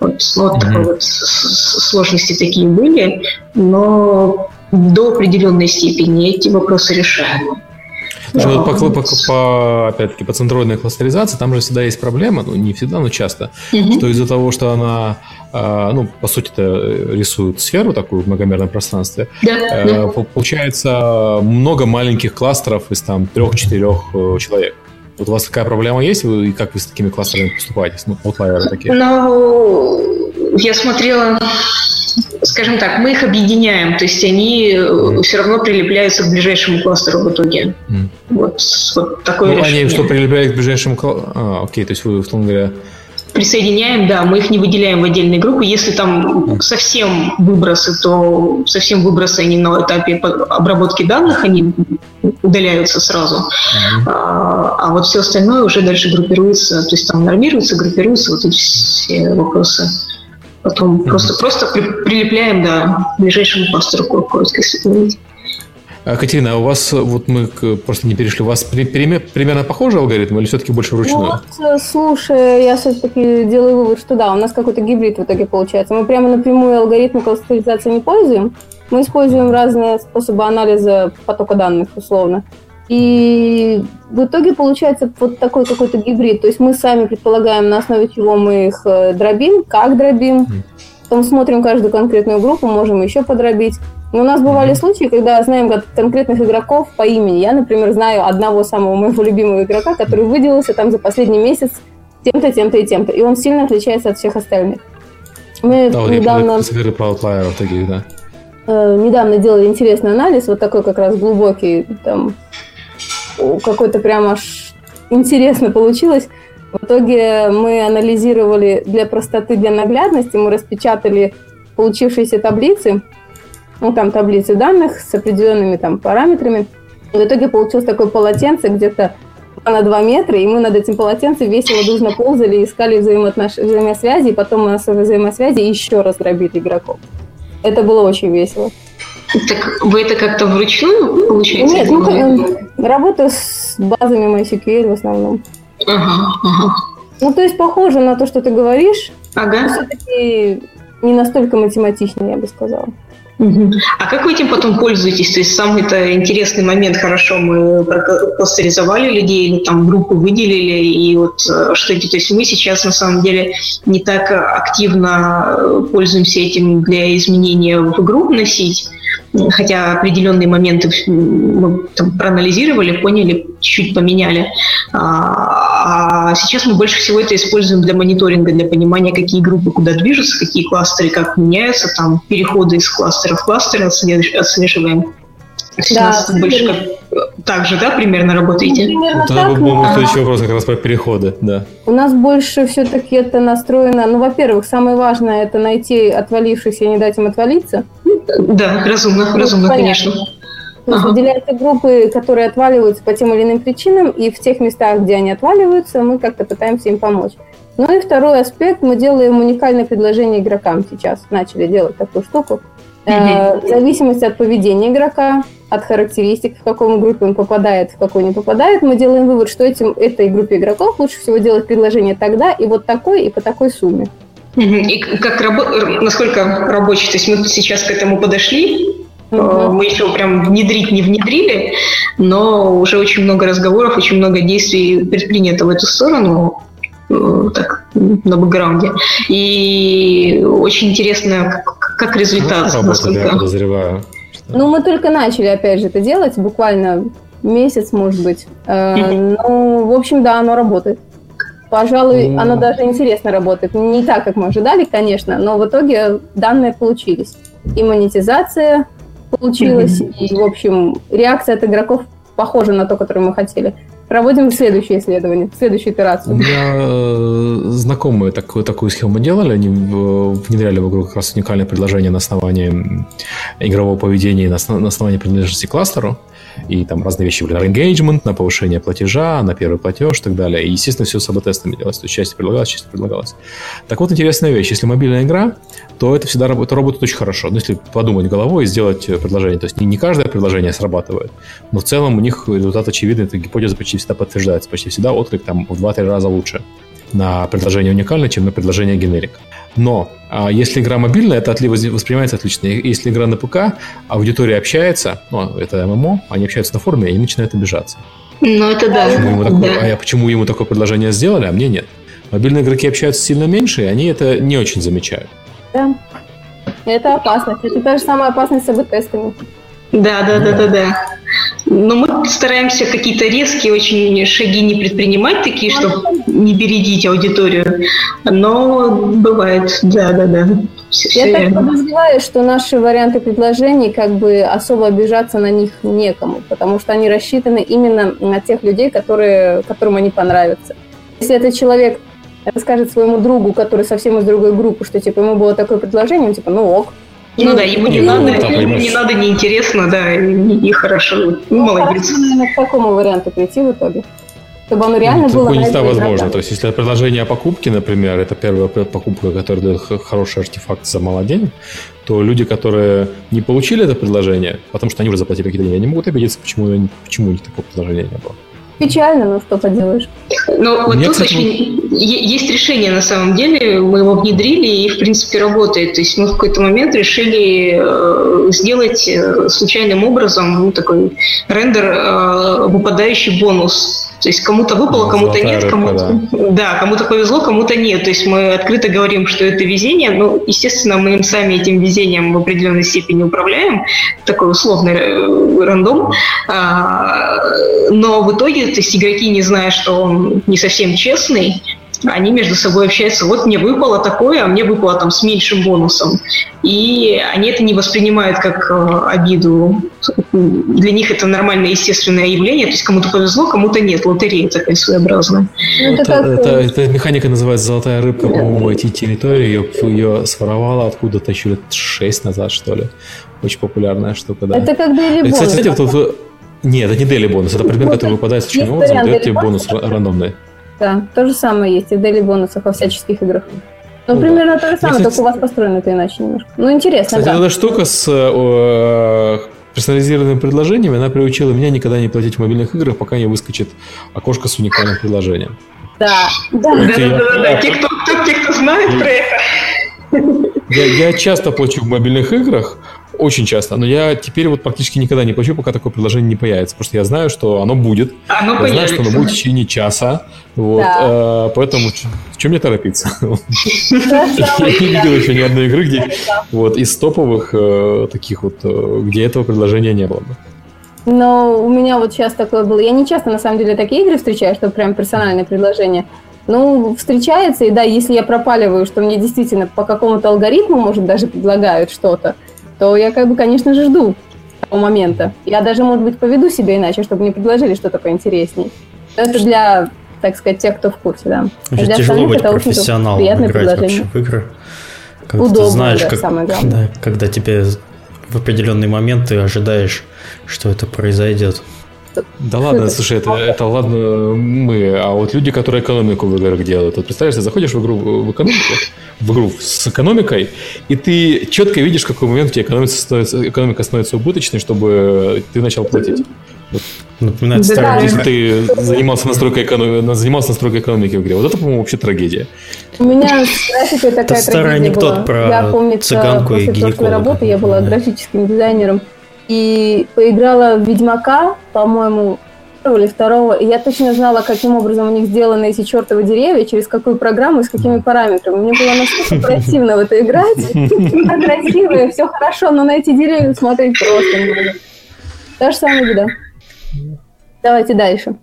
Вот, ну, вот mm-hmm. такой вот сложности такие были, но до определенной степени эти вопросы решаемы. Даже вот по, по, по, опять-таки, по центроидной кластеризации там же всегда есть проблема, ну, не всегда, но часто, угу. что из-за того, что она, э, ну, по сути то рисует сферу такую в многомерном пространстве, да, э, да. получается много маленьких кластеров из там трех-четырех э, человек. Вот у вас такая проблема есть, и как вы с такими кластерами поступаете, ну, аутлайеры такие? Ну, я смотрела скажем так, мы их объединяем, то есть они mm. все равно прилепляются к ближайшему кластеру в итоге. Mm. Вот, вот такое ну, решение. Они что, прилепляют к ближайшему кластеру? А, окей, то есть вы, условно говоря... Присоединяем, да, мы их не выделяем в отдельные группы. Если там mm. совсем выбросы, то совсем выбросы они на этапе обработки данных, они удаляются сразу. Mm-hmm. А, а вот все остальное уже дальше группируется, то есть там нормируется, группируется вот эти все вопросы. Потом mm-hmm. просто, просто при, прилепляем да, ближайшему пастору коротко, если говорить. Катерина, а у вас, вот мы просто не перешли, у вас примерно похожий алгоритм или все-таки больше вручную? Ну, вот, э, слушай, я все-таки делаю вывод, что да, у нас какой-то гибрид в итоге получается. Мы прямо напрямую алгоритмы классификации не пользуем, мы используем разные способы анализа потока данных, условно. И в итоге получается вот такой какой-то гибрид. То есть мы сами предполагаем, на основе чего мы их э, дробим, как дробим. Потом смотрим каждую конкретную группу, можем еще подробить. Но у нас бывали случаи, когда знаем конкретных игроков по имени. Я, например, знаю одного самого моего любимого игрока, который выделился там за последний месяц тем-то, тем-то и тем-то. И он сильно отличается от всех остальных. Мы да, недавно... Таких, да. Э, недавно делали интересный анализ, вот такой как раз глубокий, там, какой-то прямо аж интересно получилось. В итоге мы анализировали для простоты, для наглядности, мы распечатали получившиеся таблицы, ну там таблицы данных с определенными там параметрами. В итоге получилось такое полотенце где-то на 2 метра, и мы над этим полотенцем весело дружно ползали, искали взаимоотнош... взаимосвязи, и потом на основе взаимосвязи еще раз дробили игроков. Это было очень весело. Так вы это как-то вручную, получается? Нет, ну, работаю с базами MySQL в основном. Ага, ага. Ну, то есть похоже на то, что ты говоришь, ага. все-таки не настолько математично, я бы сказала. А как вы этим потом пользуетесь? То есть самый-то интересный момент, хорошо, мы кластеризовали людей, или там группу выделили, и вот э, что это? То есть мы сейчас на самом деле не так активно э, пользуемся этим для изменения в игру вносить, хотя определенные моменты мы там проанализировали, поняли, чуть-чуть поменяли. А, сейчас мы больше всего это используем для мониторинга, для понимания, какие группы куда движутся, какие кластеры как меняются, там переходы из кластера в кластер отслеживаем. Да, больше как, так же, да, примерно работаете? Ну, примерно так. Был следующий вопрос как раз про переходы, да. У нас больше все-таки это настроено, ну, во-первых, самое важное это найти отвалившихся и не дать им отвалиться. Да, разумно, ну, разумно, понятно. конечно. То есть выделяются группы, которые отваливаются по тем или иным причинам, и в тех местах, где они отваливаются, мы как-то пытаемся им помочь. Ну и второй аспект, мы делаем уникальное предложение игрокам сейчас, начали делать такую штуку. Э, в зависимости от поведения игрока, от характеристик, в каком группе он попадает, в какой не попадает, мы делаем вывод, что этим, этой группе игроков лучше всего делать предложение тогда и вот такой, и по такой сумме. И как рабо- насколько рабочий, то есть мы сейчас к этому подошли, угу. мы еще прям внедрить не внедрили, но уже очень много разговоров, очень много действий предпринято в эту сторону э, так, на бэкграунде. И очень интересно, как, результат. Ну, насколько... я подозреваю. Ну, мы только начали, опять же, это делать, буквально месяц, может быть. Э, ну, в общем, да, оно работает. Пожалуй, mm. оно даже интересно работает. Не так, как мы ожидали, конечно, но в итоге данные получились. и монетизация получилась, mm-hmm. и, в общем, реакция от игроков похожа на то, которую мы хотели. Проводим следующее исследование, следующую итерацию. У меня э, знакомые такую, такую схему делали. Они внедряли в игру как раз уникальное предложение на основании игрового поведения, на основании принадлежности кластеру и там разные вещи были на engagement, на повышение платежа, на первый платеж и так далее. И, естественно, все с АБ-тестами делалось. То есть часть предлагалась, часть предлагалась. Так вот, интересная вещь. Если мобильная игра, то это всегда работает, работает очень хорошо. Ну, если подумать головой и сделать предложение. То есть не, не каждое предложение срабатывает, но в целом у них результат очевидный, эта гипотеза почти всегда подтверждается. Почти всегда отклик там в 2-3 раза лучше на предложение уникальное, чем на предложение генерик. Но а если игра мобильная, это воспринимается отлично. Если игра на ПК, аудитория общается, ну, это ММО, они общаются на форуме, и они начинают обижаться. Ну, это да. Почему ему такое, да. А почему ему такое предложение сделали, а мне нет? Мобильные игроки общаются сильно меньше, и они это не очень замечают. Да. Это опасность. Это та же самая опасность с АБ-тестами. Да, да, да, да, да. Но мы стараемся какие-то резкие очень шаги не предпринимать, такие, чтобы не бередить аудиторию. Но бывает, да, да, да. Все, Я все так подозреваю, что наши варианты предложений, как бы особо обижаться на них некому, потому что они рассчитаны именно на тех людей, которые, которым они понравятся. Если этот человек расскажет своему другу, который совсем из другой группы, что типа ему было такое предложение, он типа, ну ок, ну, да, ему не, надо, ему не надо, неинтересно, да, и, и хорошо. Ну, молодец. Наверное, к такому варианту прийти в итоге. Чтобы оно реально ну, было не всегда возможно. То есть, если предложение о покупке, например, это первая покупка, которая дает хороший артефакт за мало денег, то люди, которые не получили это предложение, потому что они уже заплатили какие-то деньги, они могут обидеться, почему, почему у них такого предложения не было. Печально, но что поделаешь. Ну, вот Мне, тут кстати, очень есть решение на самом деле, мы его внедрили и в принципе работает. То есть мы в какой-то момент решили э, сделать э, случайным образом ну, такой рендер э, выпадающий бонус то есть кому-то выпало, кому-то нет, кому-то да. да, кому-то повезло, кому-то нет. То есть мы открыто говорим, что это везение. Ну, естественно, мы им сами этим везением в определенной степени управляем. Такой условный э, рандом. А, но в итоге, то есть игроки, не зная, что он не совсем честный, они между собой общаются, вот мне выпало такое, а мне выпало там с меньшим бонусом. И они это не воспринимают как э, обиду. Для них это нормальное, естественное явление. То есть кому-то повезло, кому-то нет. Лотерея такая своеобразная. Ну, это, это, это, эта механика называется «Золотая рыбка», по-моему, эти территории. Ее, ее своровала откуда-то еще лет шесть назад, что ли. Очень популярная штука, да. Это как Daily Bonus. Кстати, вот, нет, это не Daily Bonus. Это предмет, который выпадает случайным образом, дает тебе бонус рандомный. Да, то же самое есть и в дели бонусах во всяческих играх. Ну, ну примерно да. то же самое, кстати, только у вас построено это иначе немножко. Ну, интересно, Кстати, да. эта штука с э, персонализированными предложениями, она приучила меня никогда не платить в мобильных играх, пока не выскочит окошко с уникальным предложением. Да, да. Да, да, да, да. Те, кто, те, кто знает про это. Я, я часто плачу в мобильных играх, очень часто. Но я теперь вот практически никогда не плачу, пока такое предложение не появится. Потому что я знаю, что оно будет. Оно я появится. знаю, что оно будет в течение часа. Вот, да. э, поэтому в чем мне торопиться? Я не видел еще ни одной игры, где вот из топовых э, таких вот, э, где этого предложения не было бы. Но у меня вот сейчас такое было. Я не часто, на самом деле, такие игры встречаю, что прям персональное предложение. Ну, встречается, и да, если я пропаливаю, что мне действительно по какому-то алгоритму, может, даже предлагают что-то, то я, как бы, конечно же, жду того момента. Я даже, может быть, поведу себя иначе, чтобы мне предложили что-то поинтереснее. это для, так сказать, тех, кто в курсе, да. Очень для тяжело быть профессионалом играть вообще в игры. Когда Удобно, ты знаешь, да, как, самое главное. Да, когда тебе в определенный момент ты ожидаешь, что это произойдет. Да ладно, слушай, это, это ладно мы, а вот люди, которые экономику в играх делают. Вот представляешь, ты заходишь в игру в экономику, в игру с экономикой, и ты четко видишь, в какой момент у тебя экономика становится, экономика становится убыточной, чтобы ты начал платить. Вот. Напоминает да, старый, если ты занимался настройкой, экономики, занимался настройкой экономики в игре. Вот это, по-моему, вообще трагедия. У меня с графикой такая это старый анекдот была. про я, помню, цыганку после и гинеколога. работы я была графическим дизайнером и поиграла в Ведьмака, по-моему, первого или второго, и я точно знала, каким образом у них сделаны эти чертовы деревья, через какую программу и с какими параметрами. Мне было настолько противно в это играть. Красиво, все хорошо, но на эти деревья смотреть просто не могу. Та же самая беда. Давайте дальше.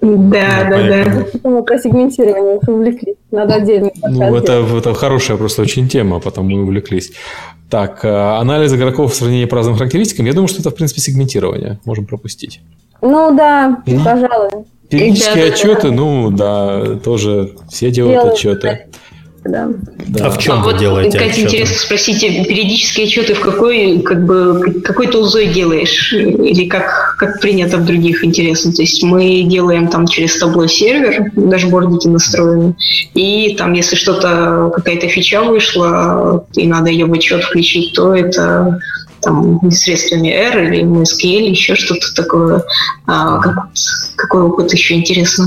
Да, да, да. Мы про сегментирование увлеклись. Надо отдельно. Ну, это, это хорошая просто очень тема, потом мы увлеклись. Так, э, анализ игроков в сравнении по разным характеристикам. Я думаю, что это, в принципе, сегментирование. Можем пропустить. Ну да, mm-hmm. пожалуй. Периодические отчеты, ну да, тоже все делают, делают отчеты. Да. Да. А в чем а вы вот, делаете Катя, отчеты? интересно спросить, периодические отчеты в какой, как бы, какой тулзой делаешь? Или как, как принято в других, интересно? То есть мы делаем там через табло сервер, дашбордики настроены, и там, если что-то, какая-то фича вышла, и надо ее в отчет включить, то это там средствами R или MySQL, еще что-то такое. А, как, какой опыт еще интересно?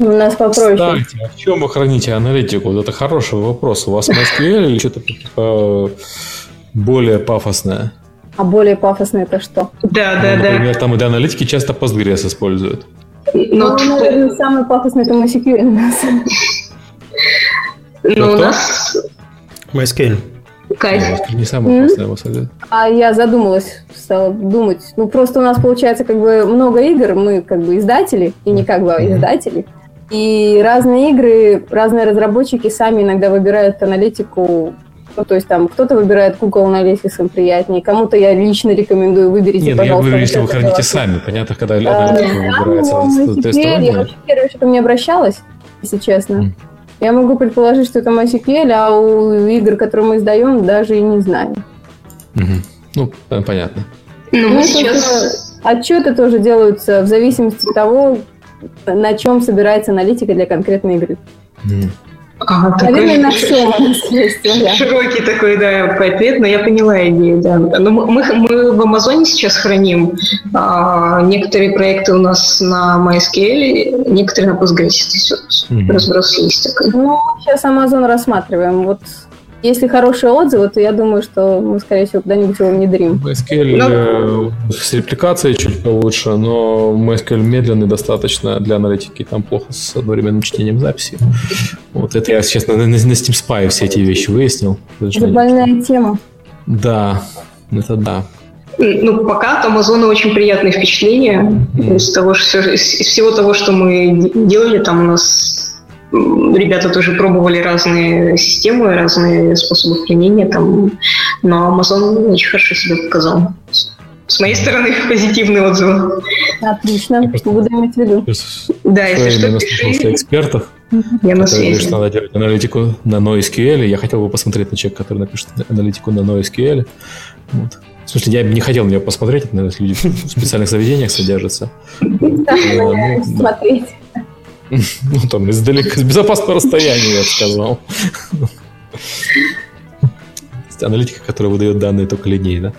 У нас попроще. Кстати, а в чем вы храните аналитику? Вот это хороший вопрос. У вас MySQL или что-то э, более пафосное? А более пафосное это что? Да, да, ну, да. Например, там для аналитики часто Postgres используют. Ну, ну наверное, самый пафосный это MySQL у нас. Ну, у нас... MySQL. Кайф. Не самый опасный, А я задумалась, стала думать. Ну, просто у нас получается как бы много игр, мы как бы издатели, и не как бы а издатели. И разные игры, разные разработчики сами иногда выбирают аналитику ну, то есть там кто-то выбирает Google Analytics приятнее, кому-то я лично рекомендую, выберите, Нет, пожалуйста. Нет, я если вы храните сами, понятно, когда аналитика а, выбирается ну, теперь Я вообще первое, что ко мне обращалась, если честно. Mm. Я могу предположить, что это MySQL, а у игр, которые мы издаем, даже и не знаю. Ну, понятно. Ну, ну сейчас... Отчеты тоже делаются в зависимости от того, на чем собирается аналитика для конкретной игры. Mm. Ага, Наверное, на всем Широкий такой, да, ответ, но я поняла идею, да. Но ну, мы, мы в Амазоне сейчас храним. А, некоторые проекты у нас на MySQL, некоторые на Postgres. То есть вот mm-hmm. разброс есть такой. Ну, сейчас Amazon рассматриваем. Вот если хорошие отзывы, то я думаю, что мы, скорее всего, когда-нибудь его внедрим. MySQL но... Ну, э, с репликацией чуть получше, но MySQL медленный достаточно для аналитики. Там плохо с одновременным чтением записи. Вот это я, честно, на, на Steam Spy все эти вещи выяснил. Это больная тема. Да, это да. Ну, пока от Амазона очень приятные впечатления mm-hmm. из того, что из всего того, что мы делали, там у нас ребята тоже пробовали разные системы, разные способы применения, там, но Amazon очень хорошо себя показал. С моей стороны позитивные отзывы. Отлично, буду иметь в виду. Да, если что, пиши. экспертов, я на связи. что надо делать аналитику на NoSQL. Я хотел бы посмотреть на человека, который напишет аналитику на NoSQL. Вот. В смысле, я бы не хотел на нее посмотреть, это, наверное, люди в специальных заведениях содержатся. Ну, смотреть. Ну, там, издалека, с безопасного расстояния, я бы сказал. Аналитика, которая выдает данные только линейно.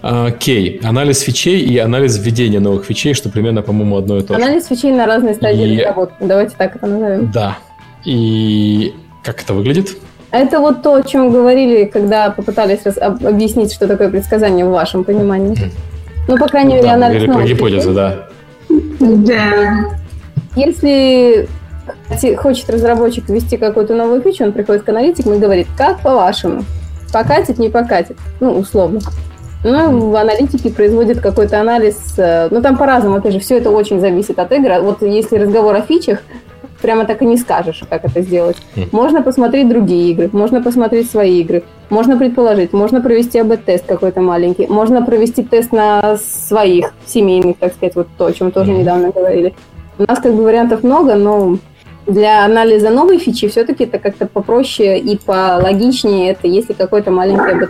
Окей. Анализ фичей и анализ введения новых фичей, что примерно, по-моему, одно и то же. Анализ фичей на разные стадии и... разработки. Давайте так это назовем. Да. И как это выглядит? Это вот то, о чем говорили, когда попытались раз... объяснить, что такое предсказание в вашем понимании. Ну, по крайней мере, да, анализ новых гипотезы, да. Да. Если хочет разработчик ввести какую-то новую фичу, он приходит к аналитику и говорит, как по-вашему, покатит, не покатит, ну, условно. Ну, в аналитике производит какой-то анализ, э, ну, там по-разному, опять же, все это очень зависит от игры. Вот если разговор о фичах, прямо так и не скажешь, как это сделать. Хм. Можно посмотреть другие игры, можно посмотреть свои игры, можно предположить, можно провести АБ-тест какой-то маленький, можно провести тест на своих семейных, так сказать, вот то, о чем тоже недавно говорили. У нас как бы вариантов много, но для анализа новой фичи все-таки это как-то попроще и пологичнее это, если какой-то маленький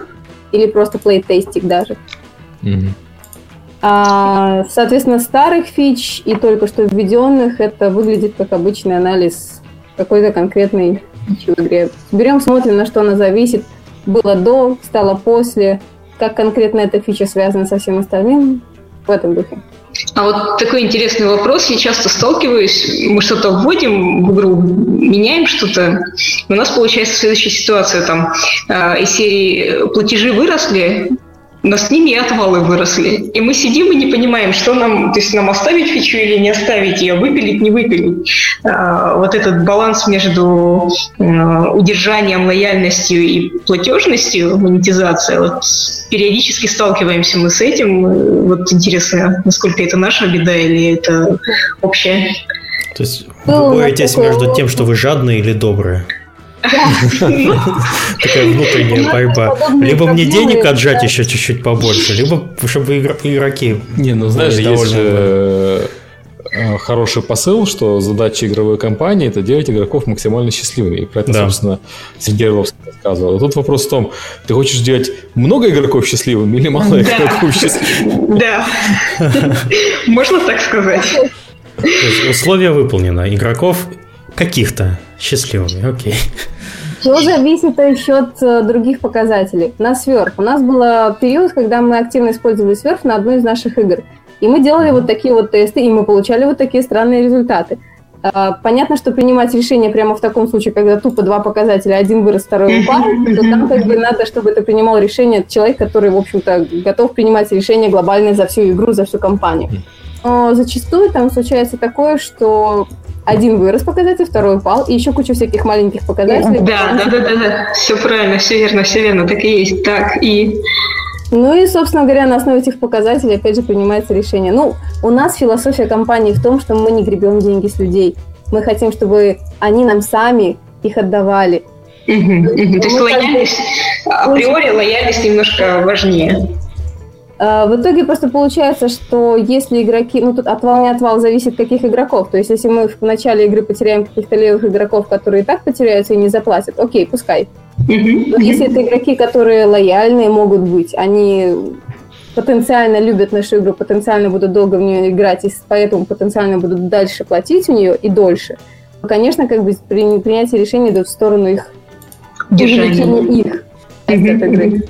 или просто плейтестик даже. Mm-hmm. А, соответственно, старых фич и только что введенных это выглядит как обычный анализ какой-то конкретной фичи в игре. Берем, смотрим, на что она зависит. Было до, стало после, как конкретно эта фича связана со всем остальным в этом духе. А вот такой интересный вопрос. Я часто сталкиваюсь, мы что-то вводим в игру, меняем что-то. У нас получается следующая ситуация. Там э, из серии платежи выросли, но с ними и отвалы выросли. И мы сидим и не понимаем, что нам, то есть нам оставить фичу или не оставить ее, выпилить, не выпилить. А, вот этот баланс между а, удержанием, лояльностью и платежностью, монетизация, вот периодически сталкиваемся мы с этим. Вот интересно, насколько это наша беда или это общая. То есть вы боретесь между тем, что вы жадные или добрые? Такая внутренняя борьба. Либо мне денег отжать еще чуть-чуть побольше, либо чтобы игроки Не, ну знаешь, есть э, хороший посыл, что задача игровой компании это делать игроков максимально счастливыми. И про это, да. собственно, Сергей Орловский рассказывал. И тут вопрос в том, ты хочешь сделать много игроков счастливыми или мало да. игроков счастливыми? Да. Можно так сказать. Условие выполнено. Игроков каких-то счастливыми, окей. Все зависит еще от э, других показателей. На сверх. У нас был период, когда мы активно использовали сверх на одной из наших игр. И мы делали вот такие вот тесты, и мы получали вот такие странные результаты. А, понятно, что принимать решение прямо в таком случае, когда тупо два показателя, один вырос, второй упал, то там как бы надо, чтобы это принимал решение человек, который, в общем-то, готов принимать решение глобальное за всю игру, за всю компанию. Но зачастую там случается такое, что один вырос показатель, второй упал, и еще куча всяких маленьких показателей. Да, да, да, да, да. Все правильно, все верно, все верно, так и есть. Так, и ну и, собственно говоря, на основе этих показателей, опять же, принимается решение. Ну, у нас философия компании в том, что мы не гребем деньги с людей. Мы хотим, чтобы они нам сами их отдавали. То есть лояльность, априори лояльность немножко важнее. А, в итоге просто получается, что если игроки, ну тут отвал не отвал зависит каких игроков, то есть если мы в начале игры потеряем каких-то левых игроков, которые и так потеряются и не заплатят, окей, пускай. Но если это игроки, которые лояльные могут быть, они потенциально любят нашу игру, потенциально будут долго в нее играть, и поэтому потенциально будут дальше платить у нее и дольше, то, конечно, как бы при принятие решения идут в сторону их увеличения их игры.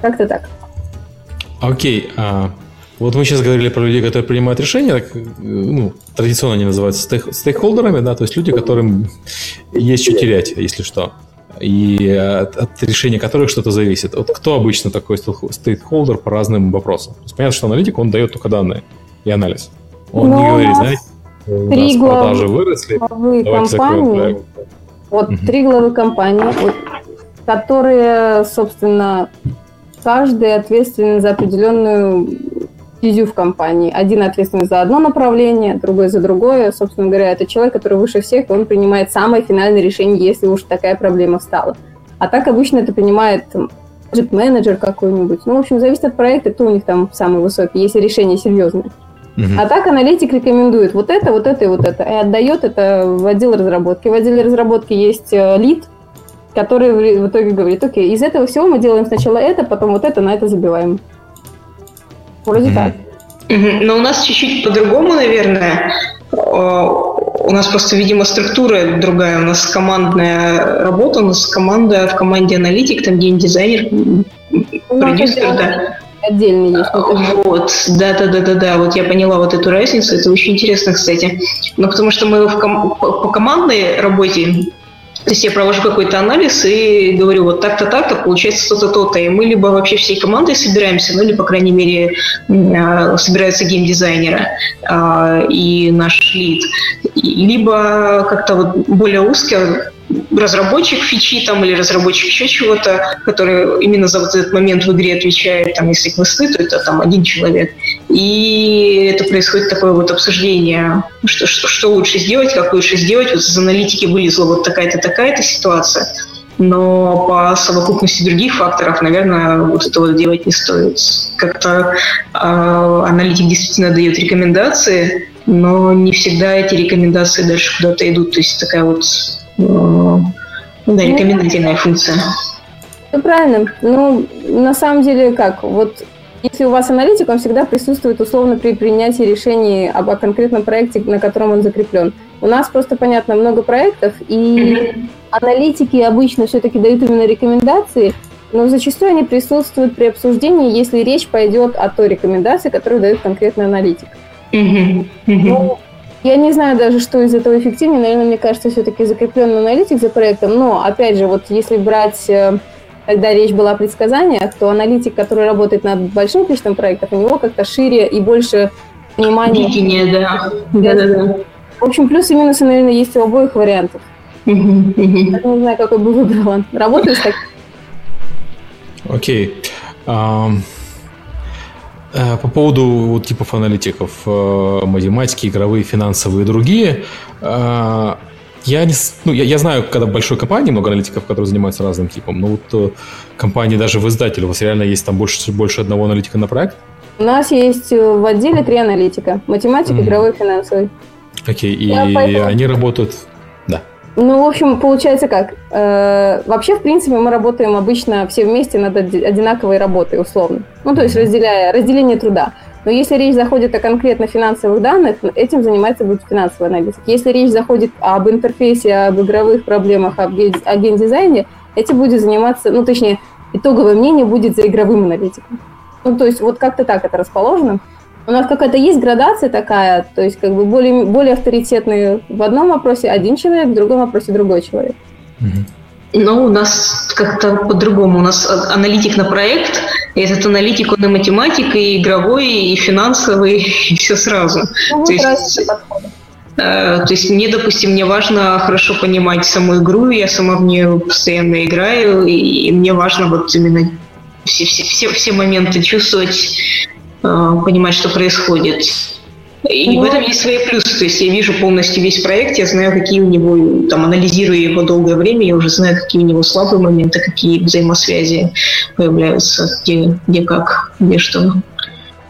Как-то так. Окей, а вот мы сейчас говорили про людей, которые принимают решения, так, ну, традиционно они называются стейк, стейкхолдерами, да, то есть люди, которым есть что терять, если что, и от, от решения которых что-то зависит. Вот кто обычно такой стейкхолдер по разным вопросам? То есть понятно, что аналитик, он дает только данные и анализ. Он Но не говорит, знаете, у нас продажи выросли, давайте компании, Вот угу. три главы компании, которые, собственно, каждый ответственен за определенную стезю в компании. Один ответственен за одно направление, другой за другое. Собственно говоря, это человек, который выше всех, он принимает самое финальное решение, если уж такая проблема встала. А так обычно это принимает менеджер какой-нибудь. Ну, в общем, зависит от проекта, кто у них там самый высокий, если решение серьезное. Uh-huh. А так аналитик рекомендует вот это, вот это и вот это, и отдает это в отдел разработки. В отделе разработки есть э, лид, который в итоге говорит, окей, из этого всего мы делаем сначала это, потом вот это, на это забиваем. Вроде mm-hmm. так. Но у нас чуть-чуть по-другому, наверное. У нас просто, видимо, структура другая. У нас командная работа, у нас команда в команде аналитик, там геймдизайнер, ну, продюсер, да. Отдельный есть. Вот, да, да, да, да, да. Вот я поняла вот эту разницу. Это очень интересно, кстати. Но потому что мы в ком- по командной работе то есть я провожу какой-то анализ и говорю, вот так-то, так-то, получается то-то, то-то. И мы либо вообще всей командой собираемся, ну или, по крайней мере, а, собираются геймдизайнеры а, и наш лид. Либо как-то вот более узко разработчик фичи там или разработчик еще чего-то, который именно за вот этот момент в игре отвечает, там, если квесты, то это там один человек. И это происходит такое вот обсуждение, что, что, что лучше сделать, как лучше сделать. Вот из аналитики вылезла вот такая-то, такая-то ситуация. Но по совокупности других факторов, наверное, вот этого делать не стоит. Как-то э, аналитик действительно дает рекомендации, но не всегда эти рекомендации дальше куда-то идут. То есть такая вот да, рекомендательная функция. Все правильно. Ну, на самом деле, как, вот если у вас аналитик, он всегда присутствует условно при принятии решений об о конкретном проекте, на котором он закреплен. У нас просто, понятно, много проектов, и аналитики обычно все-таки дают именно рекомендации, но зачастую они присутствуют при обсуждении, если речь пойдет о той рекомендации, которую дает конкретный аналитик. Ну, я не знаю даже, что из этого эффективнее. Наверное, мне кажется, все-таки закрепленный аналитик за проектом. Но, опять же, вот если брать э, когда речь была о предсказаниях, то аналитик, который работает над большим количеством проектов, у него как-то шире и больше внимания. Видение, да. да, да, да. В общем, плюсы и минусы, наверное, есть у обоих вариантов. Я не знаю, какой бы выбрала. Работаю с таким. Окей. Э, по поводу вот, типов аналитиков, э, математики, игровые, финансовые и другие, э, я, не, ну, я, я знаю, когда большой компании, много аналитиков, которые занимаются разным типом, но вот э, компании даже в издателе, у вас реально есть там больше, больше одного аналитика на проект? У нас есть э, в отделе три аналитика. Математик, mm-hmm. игровой, финансовый. Окей, и поэтому... они работают... Ну, в общем, получается как? Э, вообще, в принципе, мы работаем обычно все вместе над одинаковой работой, условно. Ну, то есть разделяя, разделение труда. Но если речь заходит о конкретно финансовых данных, этим занимается будет финансовый аналитик. Если речь заходит об интерфейсе, об игровых проблемах, об, о геймдизайне, этим будет заниматься, ну, точнее, итоговое мнение будет за игровым аналитиком. Ну, то есть вот как-то так это расположено. У нас какая-то есть градация такая, то есть как бы более, более авторитетный в одном вопросе один человек, в другом вопросе другой человек. Но у нас как-то по-другому. У нас аналитик на проект, и этот аналитик, он и математик, и игровой, и финансовый, и все сразу. Ну, то, есть, э, то есть мне, допустим, мне важно хорошо понимать саму игру, я сама в нее постоянно играю, и мне важно вот именно все, все, все, все моменты чувствовать, понимать, что происходит. И в этом есть свои плюсы. То есть я вижу полностью весь проект, я знаю, какие у него, там, анализируя его долгое время, я уже знаю, какие у него слабые моменты, какие взаимосвязи появляются, где, где как, где что.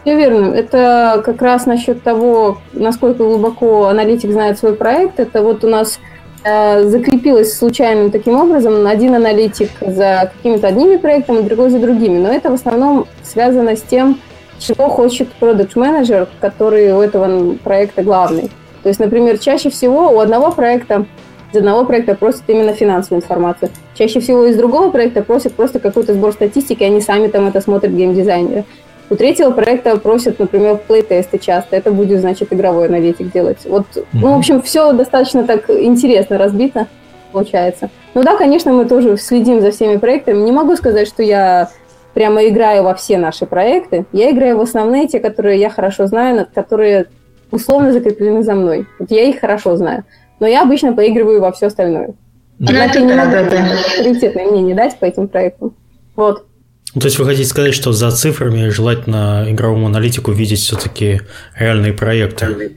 Все верно. Это как раз насчет того, насколько глубоко аналитик знает свой проект. Это вот у нас э, закрепилось случайным таким образом. Один аналитик за какими-то одними проектами, другой за другими. Но это в основном связано с тем, чего хочет продукт менеджер который у этого проекта главный. То есть, например, чаще всего у одного проекта из одного проекта просят именно финансовую информацию. Чаще всего из другого проекта просят просто какой-то сбор статистики, они сами там это смотрят геймдизайнеры. У третьего проекта просят, например, плей-тесты часто. Это будет, значит, игровой аналитик делать. Вот, mm-hmm. ну, в общем, все достаточно так интересно разбито получается. Ну да, конечно, мы тоже следим за всеми проектами. Не могу сказать, что я прямо играю во все наши проекты. Я играю в основные, те, которые я хорошо знаю, которые условно закреплены за мной. Вот я их хорошо знаю. Но я обычно поигрываю во все остальное. Однако ну, не могу авторитетное мнение дать по этим проектам. Вот. Ну, то есть вы хотите сказать, что за цифрами желательно игровому аналитику видеть все-таки реальные проекты?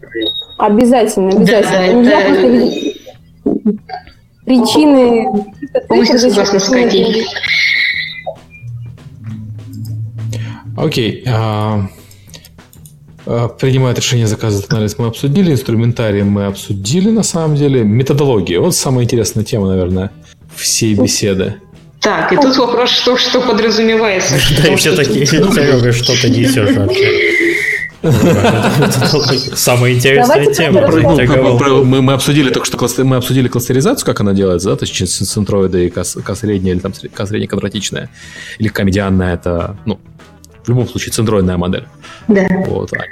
Обязательно, обязательно. Да, да, да. Причины... Полностью согласна с Катей. Окей. А, а, принимает решение заказывать анализ мы обсудили, инструментарий мы обсудили на самом деле, методология. Вот самая интересная тема, наверное, всей беседы. Так, и тут вопрос, что, что подразумевается. Да, и все такие, Серега, что ты несешь вообще? Самая интересная тема. Мы, мы обсудили только что мы обсудили кластеризацию, как она делается, да, то есть центроиды и К средняя или там К средняя квадратичная или К медианная, это, ну, в любом случае центроидная модель. Да. Вот. А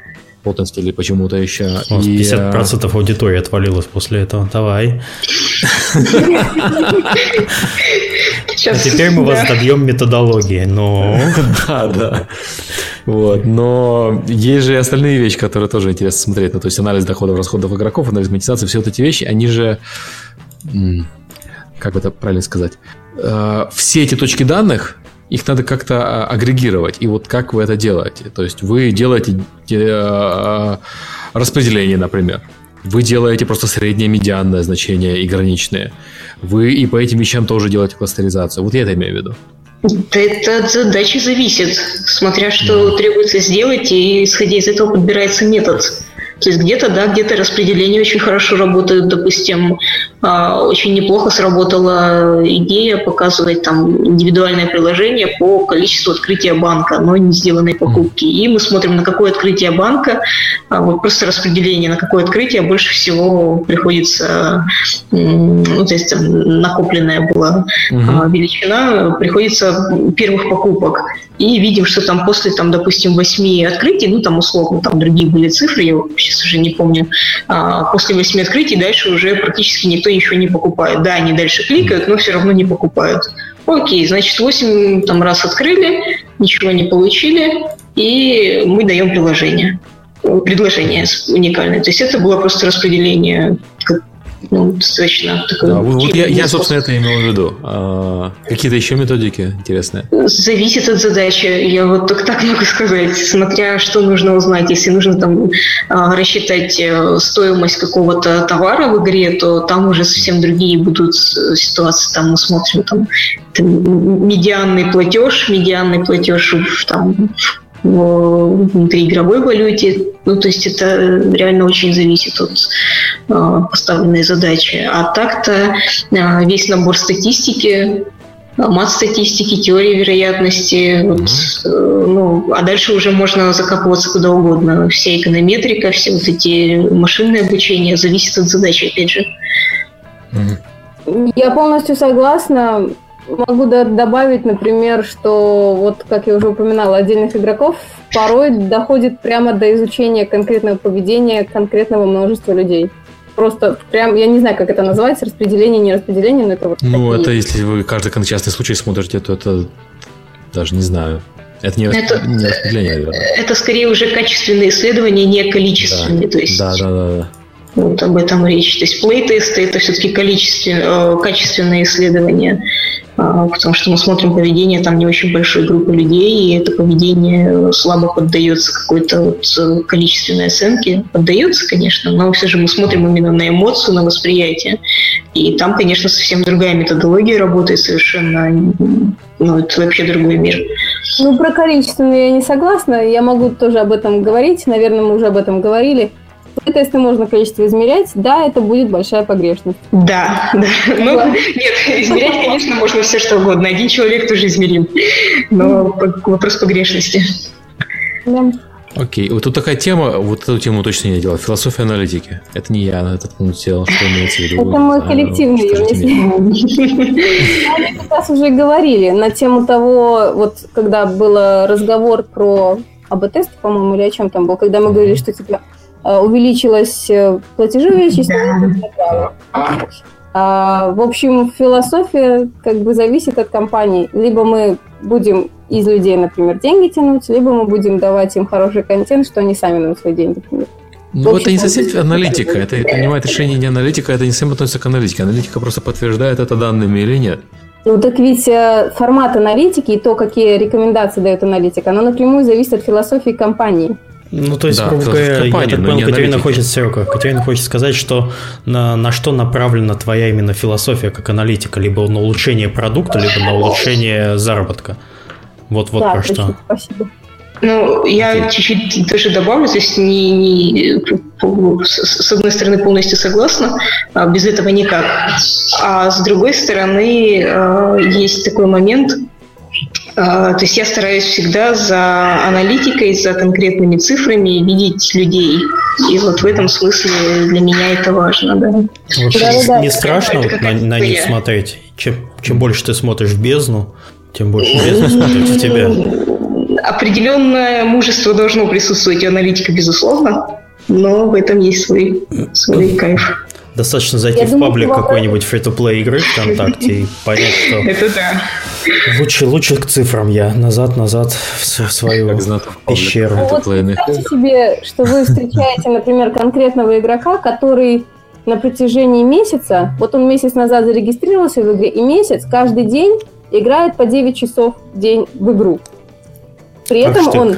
плотность или почему-то еще. У и... 50% аудитории отвалилось после этого. Давай. А теперь мы вас добьем методологии, но... Да, да. Вот. Но есть же и остальные вещи, которые тоже интересно смотреть. Ну, то есть анализ доходов, расходов игроков, анализ монетизации, все вот эти вещи, они же... Как это правильно сказать? Э, все эти точки данных, их надо как-то а, агрегировать. И вот как вы это делаете? То есть вы делаете э, распределение, например. Вы делаете просто среднее медианное значение и граничные. Вы и по этим вещам тоже делаете кластеризацию. Вот я это имею в виду. Это от задачи зависит, смотря что требуется сделать, и исходя из этого подбирается метод. То есть где-то, да, где-то распределение очень хорошо работает. Допустим, а, очень неплохо сработала идея показывать там индивидуальное приложение по количеству открытия банка, но не сделанной покупки. И мы смотрим, на какое открытие банка, а, вот просто распределение, на какое открытие больше всего приходится, ну, то есть накопленная была угу. величина, приходится первых покупок и видим, что там после, там, допустим, восьми открытий, ну, там, условно, там другие были цифры, я сейчас уже не помню, а, после восьми открытий дальше уже практически никто ничего не покупает. Да, они дальше кликают, но все равно не покупают. Окей, значит, 8 там, раз открыли, ничего не получили, и мы даем приложение. Предложение уникальное. То есть это было просто распределение ну, достаточно такой... Да, вот я, я, собственно, это имел в виду. А, какие-то еще методики интересные? Зависит от задачи. Я вот только так могу сказать, смотря что нужно узнать. Если нужно там а, рассчитать э, стоимость какого-то товара в игре, то там уже совсем другие будут ситуации. Там мы смотрим там, там медианный платеж, медианный платеж в, там, в внутриигровой валюте. Ну, то есть это реально очень зависит от э, поставленной задачи. А так-то э, весь набор статистики, мат статистики, теории вероятности, вот, э, ну, а дальше уже можно закапываться куда угодно. Вся эконометрика, все вот эти машинные обучения зависит от задачи, опять же. Я полностью согласна. Могу добавить, например, что вот, как я уже упоминала, отдельных игроков порой доходит прямо до изучения конкретного поведения конкретного множества людей. Просто прям, я не знаю, как это называется, распределение, не распределение, но это вот Ну, это есть. если вы каждый частный случай смотрите, то это даже не знаю. Это не, это, не распределение, наверное. Это скорее уже качественные исследования, не количественные. Да, то есть... да, да, да. да. Вот об этом речь. То есть плейтесты это все-таки количественные, э, качественные исследования. А, потому что мы смотрим поведение там не очень большой группы людей, и это поведение слабо поддается какой-то вот э, количественной оценке. Поддается, конечно, но все же мы смотрим именно на эмоцию, на восприятие. И там, конечно, совсем другая методология работает совершенно, ну, это вообще другой мир. Ну, про количественное я не согласна, я могу тоже об этом говорить, наверное, мы уже об этом говорили тесты можно количество измерять, да, это будет большая погрешность. Да, да. Ну, нет, измерять, конечно, можно все что угодно. Один человек тоже измерим. Но вопрос погрешности. Да. Окей, вот тут такая тема, вот эту тему точно не делал. Философия аналитики. Это не я на этот пункт делал, что имеется в виду. Это мы коллективно Мы как раз уже говорили на тему того, вот когда был разговор про АБ-тест, по-моему, или о чем там был, когда мы говорили, что типа Э, увеличилось э, платежевое число. А, в общем, философия как бы зависит от компании. Либо мы будем из людей, например, деньги тянуть, либо мы будем давать им хороший контент, что они сами нам свои деньги тянут. Ну, это не совсем аналитика. Это принимает решение не аналитика, это не совсем относится к аналитике. Аналитика просто подтверждает это данными или нет. Ну так ведь э, формат аналитики и то, какие рекомендации дает аналитика, оно напрямую зависит от философии компании. Ну, то есть, да, грубо говоря, я так понял, Катерина хочет, Серега, Катерина хочет сказать, что на, на что направлена твоя именно философия как аналитика, либо на улучшение продукта, либо на улучшение заработка. Вот, вот да, про что. Спасибо. Ну, я чуть-чуть даже добавлю, здесь не, не, с одной стороны полностью согласна, а без этого никак. А с другой стороны э, есть такой момент, а, то есть я стараюсь всегда за аналитикой, за конкретными цифрами видеть людей. И вот в этом смысле для меня это важно, да. Вообще, да, не да, страшно вот на, на них смотреть? Чем, чем больше ты смотришь в бездну, тем больше бездна смотрит в тебя. Определенное мужество должно присутствовать у аналитика, безусловно, но в этом есть свой, свой кайф. Достаточно зайти Я в думаю, паблик какой-нибудь free-to-play игры ВКонтакте и понять, что... Это да. Лучше, лучше к цифрам я. Назад, назад в свою пещеру. Вот представьте себе, что вы встречаете, например, конкретного игрока, который на протяжении месяца, вот он месяц назад зарегистрировался в игре, и месяц каждый день играет по 9 часов в день в игру. При этом он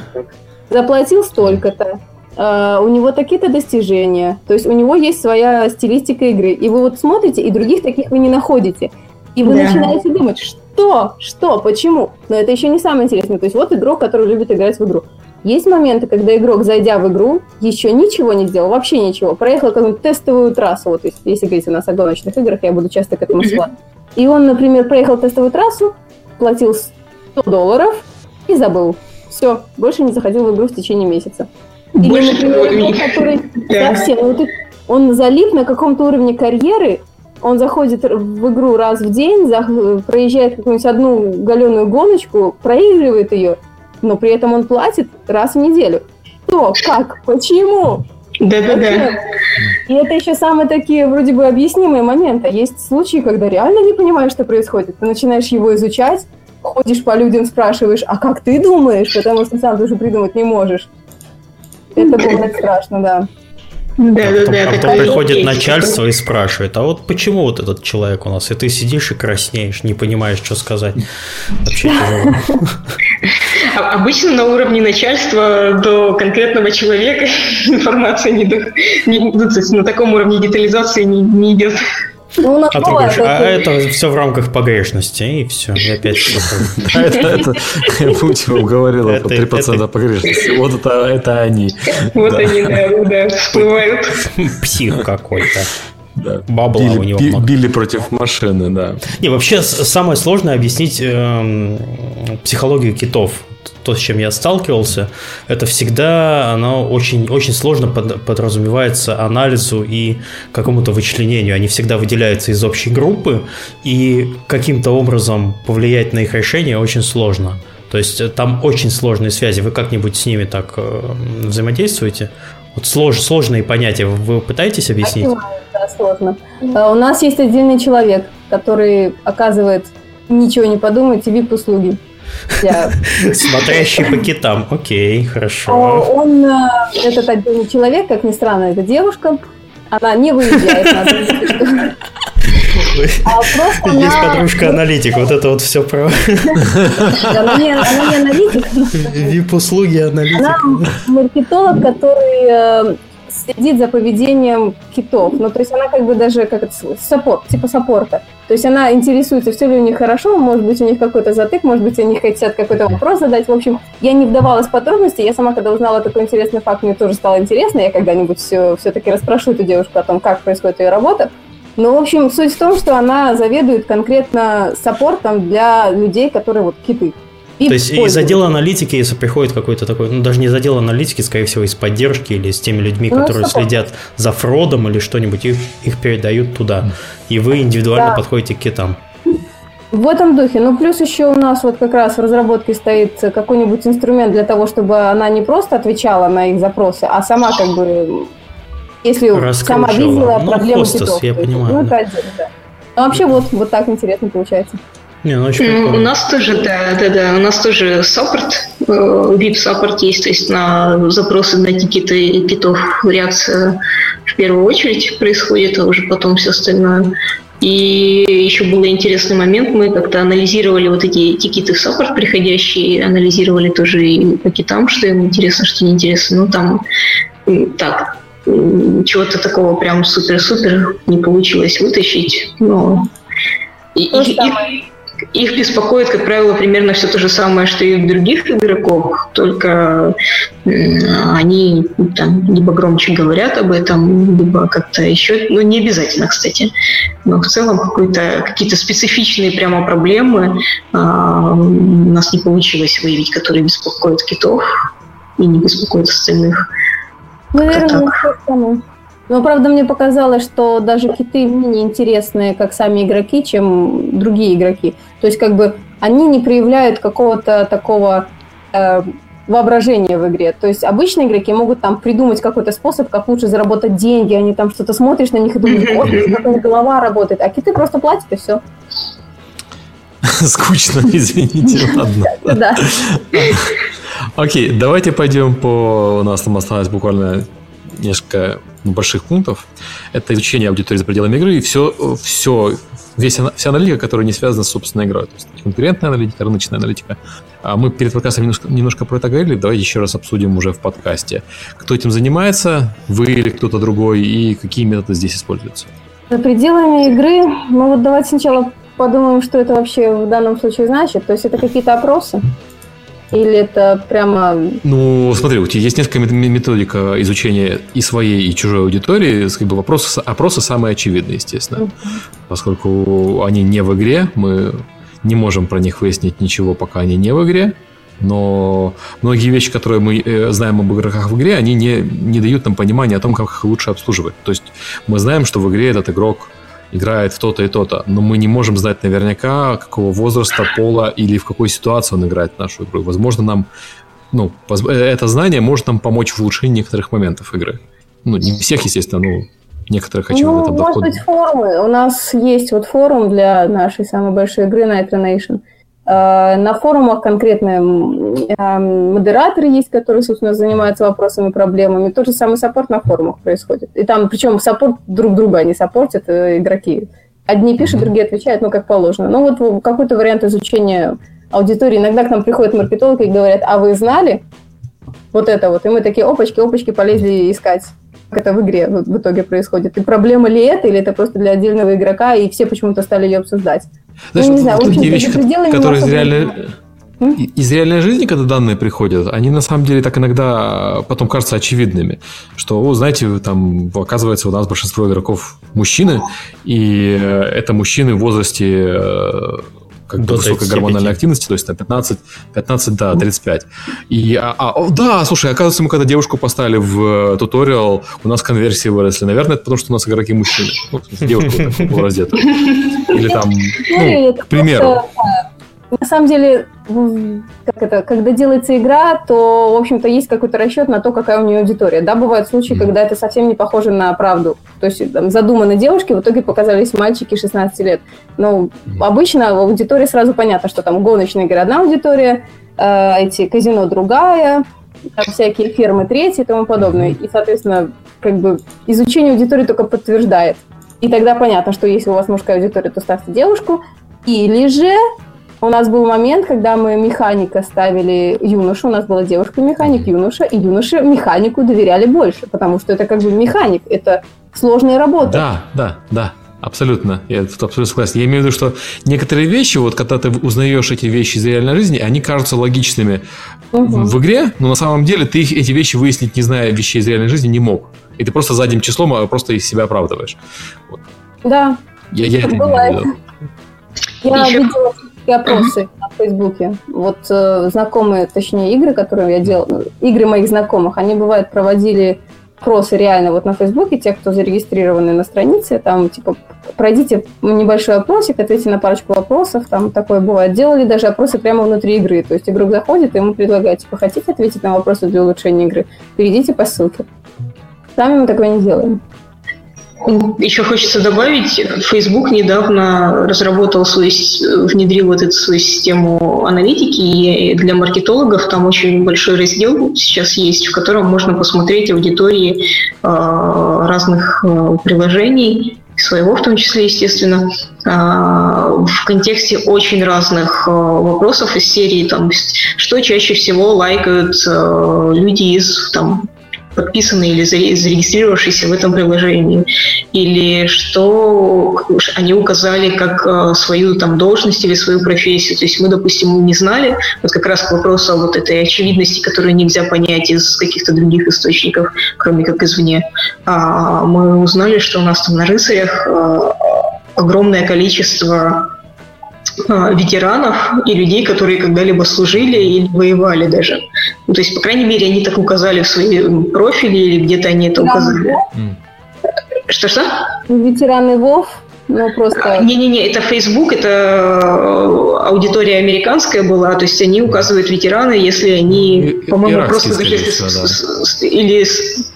заплатил столько-то, Uh, у него такие-то достижения, то есть у него есть своя стилистика игры, и вы вот смотрите, и других таких вы не находите, и вы да. начинаете думать, что, что, почему, но это еще не самое интересное, то есть вот игрок, который любит играть в игру. Есть моменты, когда игрок, зайдя в игру, еще ничего не сделал, вообще ничего, проехал какую-нибудь тестовую трассу, вот если говорить у нас о гоночных играх, я буду часто к этому ссылаться, и он, например, проехал тестовую трассу, платил 100 долларов и забыл. Все, больше не заходил в игру в течение месяца. Больше например, который да. совсем, вот, он залип на каком-то уровне карьеры, он заходит в игру раз в день, за, проезжает какую-нибудь одну галеную гоночку, проигрывает ее, но при этом он платит раз в неделю. Что? Как? Почему? Да-да-да. И это еще самые такие вроде бы объяснимые моменты. Есть случаи, когда реально не понимаешь, что происходит. Ты начинаешь его изучать, ходишь по людям, спрашиваешь, а как ты думаешь? Потому что сам тоже придумать не можешь. Это было страшно, да. Да, а да, потом, да, а потом приходит начальство и спрашивает, а вот почему вот этот человек у нас? И ты сидишь и краснеешь, не понимаешь, что сказать. Вообще тяжело. А, обычно на уровне начальства до конкретного человека информация не, до, не на таком уровне детализации не, не идет. Ну, а, ты говоришь, а это все в рамках погрешности, и все, и опять. Это, Путин говорил, 3% погрешности. Вот это они. Вот они, да, всплывают. Псих какой-то. Да. Бабла били, у него много. Били против машины, да. Не, вообще самое сложное объяснить э, психологию китов то, с чем я сталкивался, это всегда оно очень, очень сложно под, подразумевается анализу и какому-то вычленению. Они всегда выделяются из общей группы, и каким-то образом повлиять на их решение очень сложно. То есть э, там очень сложные связи. Вы как-нибудь с ними так э, взаимодействуете? Вот слож, сложные понятия вы пытаетесь объяснить? Да, сложно. А у нас есть отдельный человек, который оказывает ничего не подумайте, VIP-услуги. Смотрящий по китам. Окей, хорошо. Он, э, этот отдельный человек, как ни странно, это девушка. Она не выезжает на а просто Есть она... подружка-аналитик, вот это вот все про... Она не, она не аналитик. Вип-услуги аналитик. Она маркетолог, который э, следит за поведением китов. Ну, то есть она как бы даже как это, саппорт, типа саппорта. То есть она интересуется, все ли у них хорошо, может быть, у них какой-то затык, может быть, они хотят какой-то вопрос задать. В общем, я не вдавалась в подробности. Я сама, когда узнала такой интересный факт, мне тоже стало интересно. Я когда-нибудь все, все-таки расспрошу эту девушку о том, как происходит ее работа. Но, в общем, суть в том, что она заведует конкретно саппортом для людей, которые вот киты. И То есть из отдела аналитики, если приходит какой-то такой, ну даже не из отдела аналитики, скорее всего, из поддержки или с теми людьми, ну, которые что следят за фродом или что-нибудь, их, их передают туда. И вы индивидуально да. подходите к китам. В этом духе. Ну, плюс еще у нас вот как раз в разработке стоит какой-нибудь инструмент для того, чтобы она не просто отвечала на их запросы, а сама как бы, если сама видела ну, проблемы хостес, китов. я понимаю. Ну, это отдельно, да. Ну, вообще вот, вот так интересно получается. Не, ну, ну, у нас тоже, да, да, да, у нас тоже support, VIP-support есть, то есть на запросы на ticket ы китов реакция в первую очередь происходит, а уже потом все остальное. И еще был интересный момент, мы как-то анализировали вот эти ticket ы в support приходящие, анализировали тоже и по китам, что им интересно, что неинтересно. Ну, там так, чего-то такого прям супер-супер не получилось вытащить, но... И, и, и, их беспокоит, как правило, примерно все то же самое, что и у других игроков, только они там либо громче говорят об этом, либо как-то еще, ну не обязательно, кстати, но в целом какие-то специфичные прямо проблемы а, у нас не получилось выявить, которые беспокоят китов и не беспокоят остальных. Наверное, ну, но, правда, мне показалось, что даже киты менее интересные, как сами игроки, чем другие игроки. То есть, как бы, они не проявляют какого-то такого э, воображения в игре. То есть, обычные игроки могут там придумать какой-то способ, как лучше заработать деньги. Они там что-то смотришь на них и думаешь, вот, как у них голова работает. А киты просто платят, и все. Скучно, извините, ладно. Да. Окей, давайте пойдем по... У нас там осталось буквально несколько больших пунктов. Это изучение аудитории за пределами игры и все, все, весь, вся аналитика, которая не связана с собственной игрой. То есть конкурентная аналитика, рыночная аналитика. А мы перед подкастом немножко, немножко про это говорили. Давайте еще раз обсудим уже в подкасте. Кто этим занимается, вы или кто-то другой, и какие методы здесь используются? За пределами игры, ну вот давайте сначала подумаем, что это вообще в данном случае значит. То есть это какие-то опросы? Или это прямо... Ну, смотри, у тебя есть несколько методик изучения и своей, и чужой аудитории. Как бы вопросы, опросы самые очевидные, естественно. Uh-huh. Поскольку они не в игре, мы не можем про них выяснить ничего, пока они не в игре. Но многие вещи, которые мы э, знаем об игроках в игре, они не, не дают нам понимания о том, как их лучше обслуживать. То есть мы знаем, что в игре этот игрок играет в то-то и то-то, но мы не можем знать наверняка, какого возраста, пола или в какой ситуации он играет в нашу игру. Возможно, нам ну, это знание может нам помочь в улучшении некоторых моментов игры. Ну, не всех, естественно, но некоторых очевидно ну, там может быть, форумы. У нас есть вот форум для нашей самой большой игры Nitro Nation. Э, на форумах конкретно э, модераторы есть, которые, собственно, занимаются вопросами, проблемами. Тот же самый support на форумах происходит. И там, причем support друг друга они support ят, э, игроки. Одни пишут, другие отвечают, ну, как положено. Ну, вот какой-то вариант изучения аудитории. Иногда к нам приходят маркетологи и говорят, а вы знали вот это вот? И мы такие, опачки, опачки, полезли искать как это в игре в итоге происходит. И проблема ли это, или это просто для отдельного игрока, и все почему-то стали ее обсуждать. Знаешь, ну, не знаю, общем, вещи, которые из реальной, из реальной жизни, когда данные приходят, они на самом деле так иногда потом кажутся очевидными. Что, о, знаете, там, оказывается, у нас большинство игроков мужчины, и это мужчины в возрасте э, как бы высокой гормональной активности, то есть там 15, 15 да, 35. И, а, а, да, слушай, оказывается, мы когда девушку поставили в э, туториал, у нас конверсии выросли. Наверное, это потому, что у нас игроки мужчины. Ну, девушка была раздета. Или там, ну, к примеру. На самом деле, как это, когда делается игра, то, в общем-то, есть какой-то расчет на то, какая у нее аудитория. Да, бывают случаи, когда это совсем не похоже на правду. То есть там, задуманы девушки, в итоге показались мальчики 16 лет. Но mm-hmm. обычно в аудитории сразу понятно, что там гоночная игра одна аудитория, э, эти казино другая, там всякие фермы третья и тому подобное. И, соответственно, как бы изучение аудитории только подтверждает. И тогда понятно, что если у вас мужская аудитория, то ставьте девушку. Или же у нас был момент, когда мы механика ставили юношу, у нас была девушка-механик, юноша, и юноше механику доверяли больше, потому что это как бы механик, это сложная работа. Да, да, да. Абсолютно, я тут абсолютно согласен. Я имею в виду, что некоторые вещи, вот когда ты узнаешь эти вещи из реальной жизни, они кажутся логичными угу. в игре, но на самом деле ты их, эти вещи выяснить, не зная вещей из реальной жизни, не мог. И ты просто задним числом а просто из себя оправдываешь. Вот. Да. Я, я это бывает. Я Еще... видела и опросы на Фейсбуке. Вот э, знакомые, точнее, игры, которые я делала, игры моих знакомых, они, бывает, проводили опросы реально вот на Фейсбуке, те, кто зарегистрированы на странице, там, типа, пройдите небольшой опросик, ответьте на парочку вопросов, там такое бывает. Делали даже опросы прямо внутри игры, то есть игрок заходит, и ему предлагают, типа, хотите ответить на вопросы для улучшения игры, перейдите по ссылке. Сами мы такое не делаем. Еще хочется добавить, Facebook недавно разработал свою, внедрил вот эту свою систему аналитики, и для маркетологов там очень большой раздел сейчас есть, в котором можно посмотреть аудитории э, разных э, приложений, своего в том числе, естественно, э, в контексте очень разных вопросов из серии, там, что чаще всего лайкают люди из там, подписанные или зарегистрировавшиеся в этом приложении, или что они указали как э, свою там должность или свою профессию. То есть мы, допустим, не знали, вот как раз к вопросу о вот этой очевидности, которую нельзя понять из каких-то других источников, кроме как извне. А мы узнали, что у нас там на рыцарях э, огромное количество а, ветеранов и людей, которые когда-либо служили или воевали даже. Ну, то есть, по крайней мере, они так указали в своем профиле или где-то они это указали. Что-что? Ветераны ВОВ ну, просто... Не-не-не, это Facebook, это э, аудитория американская была, то есть они указывают ветераны, если они, по-моему, просто даже если да. или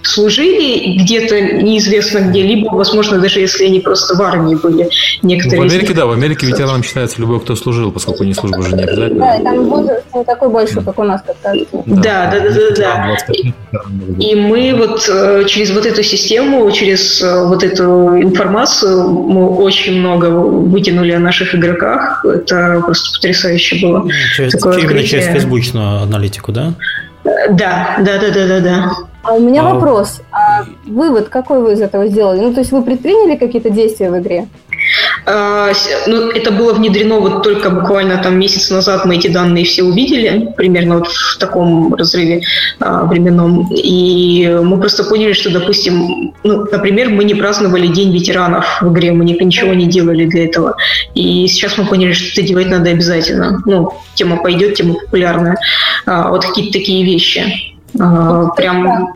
служили где-то неизвестно где, либо, возможно, даже если они просто в армии были. Некоторые в Америке, да, в Америке ветераном считается любой, кто служил, поскольку не служба уже не обязательно. Да, и там возраст не такой большой, как у нас, как кажется. Да, да, да, да. да. И мы вот э, через вот эту систему, через э, вот эту информацию мы очень много вытянули о наших игроках. Это просто потрясающе было. Через, именно через фейсбучную аналитику, да? Да, да, да, да, да, да. А у меня а... вопрос. А вывод какой вы из этого сделали? Ну, то есть вы предприняли какие-то действия в игре? А, ну, это было внедрено вот только буквально там месяц назад мы эти данные все увидели, примерно вот в таком разрыве а, временном. И мы просто поняли, что, допустим, ну, например, мы не праздновали День ветеранов в игре, мы ничего не делали для этого. И сейчас мы поняли, что это делать надо обязательно. Ну, тема пойдет, тема популярная. А, вот какие-то такие вещи. Прям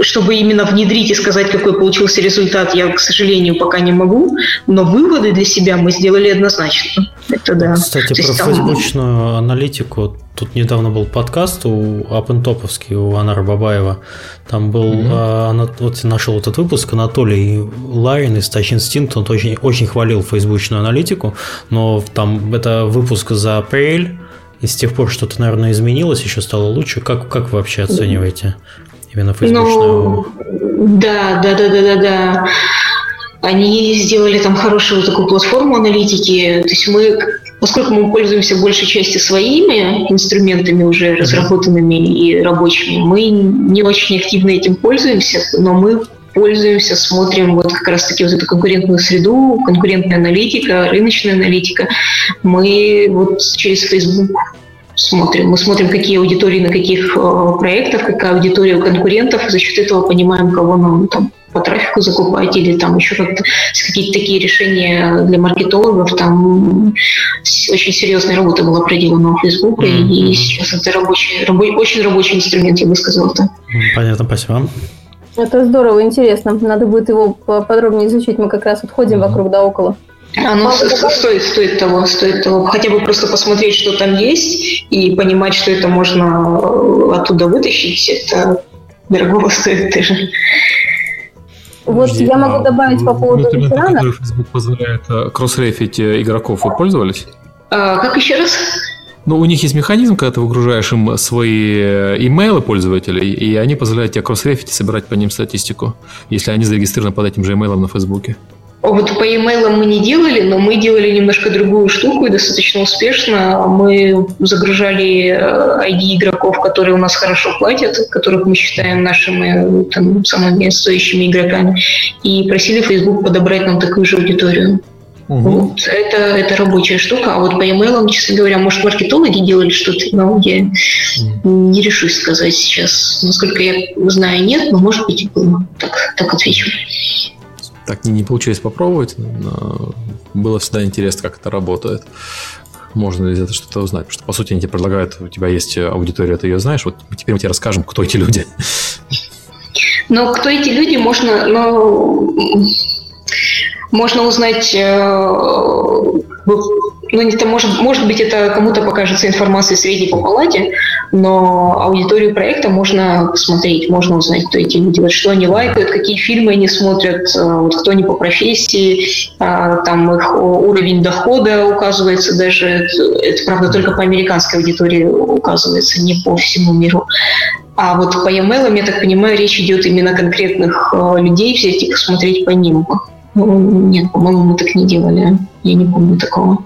чтобы именно внедрить и сказать, какой получился результат, я, к сожалению, пока не могу, но выводы для себя мы сделали однозначно. это да. Кстати, про там... фейсбучную аналитику. Тут недавно был подкаст у Апентоповский, у Анара Бабаева. Там был, mm-hmm. а, вот я нашел этот выпуск, Анатолий Ларин из Touch Instinct, он очень, очень хвалил фейсбучную аналитику, но там это выпуск за апрель, и с тех пор что-то, наверное, изменилось, еще стало лучше. Как, как вы вообще оцениваете именно фейсбучную? Ну, да, да, да, да, да, да. Они сделали там хорошую такую платформу аналитики. То есть мы, поскольку мы пользуемся большей частью своими инструментами уже разработанными и рабочими, мы не очень активно этим пользуемся, но мы пользуемся, смотрим вот как раз-таки вот эту конкурентную среду, конкурентная аналитика, рыночная аналитика. Мы вот через Facebook смотрим. Мы смотрим, какие аудитории на каких э, проектах, какая аудитория у конкурентов, и за счет этого понимаем, кого нам там по трафику закупать или там еще как-то какие-то такие решения для маркетологов. Там очень серьезная работа была проделана у Facebook, mm-hmm. и сейчас это рабочий, рабочий, очень рабочий инструмент, я бы сказала. Да. Понятно, спасибо. Это здорово, интересно. Надо будет его подробнее изучить. Мы как раз вот ходим mm-hmm. вокруг да около. Оно стоит, стоит того, стоит того. Хотя бы просто посмотреть, что там есть, и понимать, что это можно э, оттуда вытащить, это дорого стоит тоже. Вот Подожди, я могу а добавить а, по поводу ветеранов. Facebook позволяет э, кросс-рефить э, игроков, вы пользовались? А, как еще раз? Ну, у них есть механизм, когда ты выгружаешь им свои имейлы пользователей, и они позволяют тебе кросс-рефить и собирать по ним статистику, если они зарегистрированы под этим же имейлом на Фейсбуке. Вот по e-mail мы не делали, но мы делали немножко другую штуку и достаточно успешно. Мы загружали ID э, игроков, которые у нас хорошо платят, которых мы считаем нашими там, самыми стоящими игроками, и просили Facebook подобрать нам такую же аудиторию. Угу. Вот, это, это рабочая штука. А вот по e-mail, честно говоря, может, маркетологи делали что-то, но я не решусь сказать сейчас. Насколько я знаю, нет, но может быть и было. Так, так отвечу так не, не получилось попробовать, но было всегда интересно, как это работает. Можно ли это что-то узнать? Потому что, по сути, они тебе предлагают, у тебя есть аудитория, ты ее знаешь, вот теперь мы тебе расскажем, кто эти люди. Но кто эти люди, можно, но можно узнать э, ну, это может, может быть, это кому-то покажется информацией средней по палате, но аудиторию проекта можно посмотреть, можно узнать, кто эти люди, вот что они лайкают, какие фильмы они смотрят, э, вот кто они по профессии, а, там их уровень дохода указывается даже, это, правда, только по американской аудитории указывается, не по всему миру. А вот по e-mail, я так понимаю, речь идет именно конкретных э, людей, взять и посмотреть по ним. Ну, нет, по-моему, мы так не делали. Я не помню такого.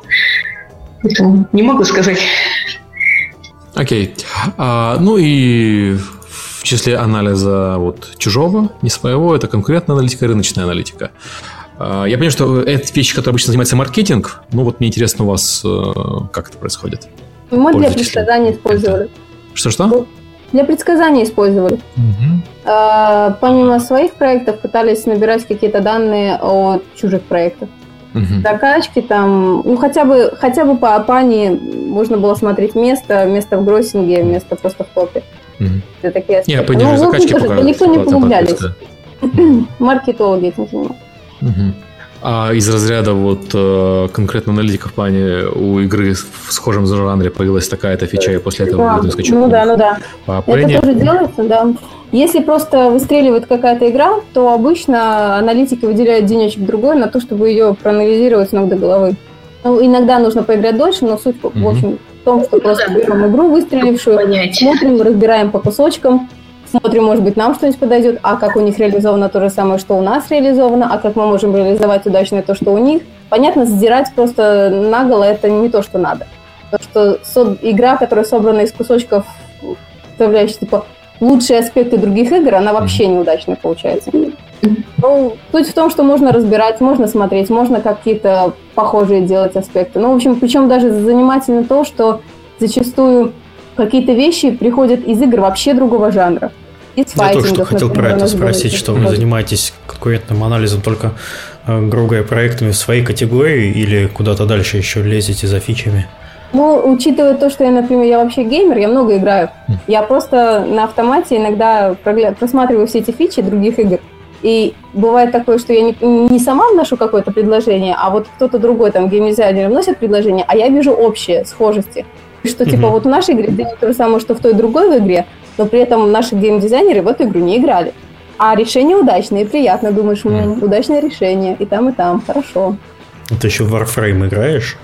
Поэтому не могу сказать. Окей. Okay. А, ну и в числе анализа вот чужого, не своего, это конкурентная аналитика, рыночная аналитика. А, я понимаю, что это вещи, которые обычно занимается маркетинг. Ну вот мне интересно у вас, э, как это происходит. Мы для предсказания использовали. Что-что? Для предсказания использовали. Угу. А, помимо своих проектов пытались набирать какие-то данные о чужих проектах. Угу. Закачки там, ну хотя бы хотя бы по Апане можно было смотреть место, место в гроссинге, место просто в топе. Угу. Это такие аспекты. Я понимаю, ну, закачки тоже, никто не погублялись. Маркетологи этим занимаются. Угу. А из разряда вот э, конкретно аналитика в плане у игры в схожем жанре появилась такая-то фича, и после этого да. скачок. Ну да, ну да. По Это тоже делается, да. Если просто выстреливает какая-то игра, то обычно аналитики выделяют денечек другой на то, чтобы ее проанализировать с ног до головы. Ну, иногда нужно поиграть дольше, но суть, mm-hmm. в общем, в том, что просто берем игру выстрелившую, Понять. смотрим, разбираем по кусочкам, смотрим, может быть, нам что-нибудь подойдет, а как у них реализовано то же самое, что у нас реализовано, а как мы можем реализовать удачно то, что у них. Понятно, сдирать просто наголо это не то, что надо. Потому что игра, которая собрана из кусочков, представляющих типа лучшие аспекты других игр, она вообще неудачная получается. Ну, суть в том, что можно разбирать, можно смотреть, можно какие-то похожие делать аспекты. Ну, в общем, причем даже занимательно то, что зачастую какие-то вещи приходят из игр вообще другого жанра. Я только что хотел про это спросить, что вы занимаетесь конкурентным анализом только, э, грубо говоря, проектами в своей категории или куда-то дальше еще лезете за фичами? Ну, учитывая то, что я, например, я вообще геймер, я много играю. Я просто на автомате иногда просматриваю все эти фичи других игр И бывает такое, что я не, не сама вношу какое-то предложение, а вот кто-то другой, там, геймдизайнер вносит предложение, а я вижу общие схожести. Что, mm-hmm. типа, вот в нашей игре делают то же самое, что в той другой в игре, но при этом наши геймдизайнеры в эту игру не играли. А решение удачное, приятно, думаешь, mm. удачное решение, и там, и там, хорошо. Ты еще в Warframe играешь?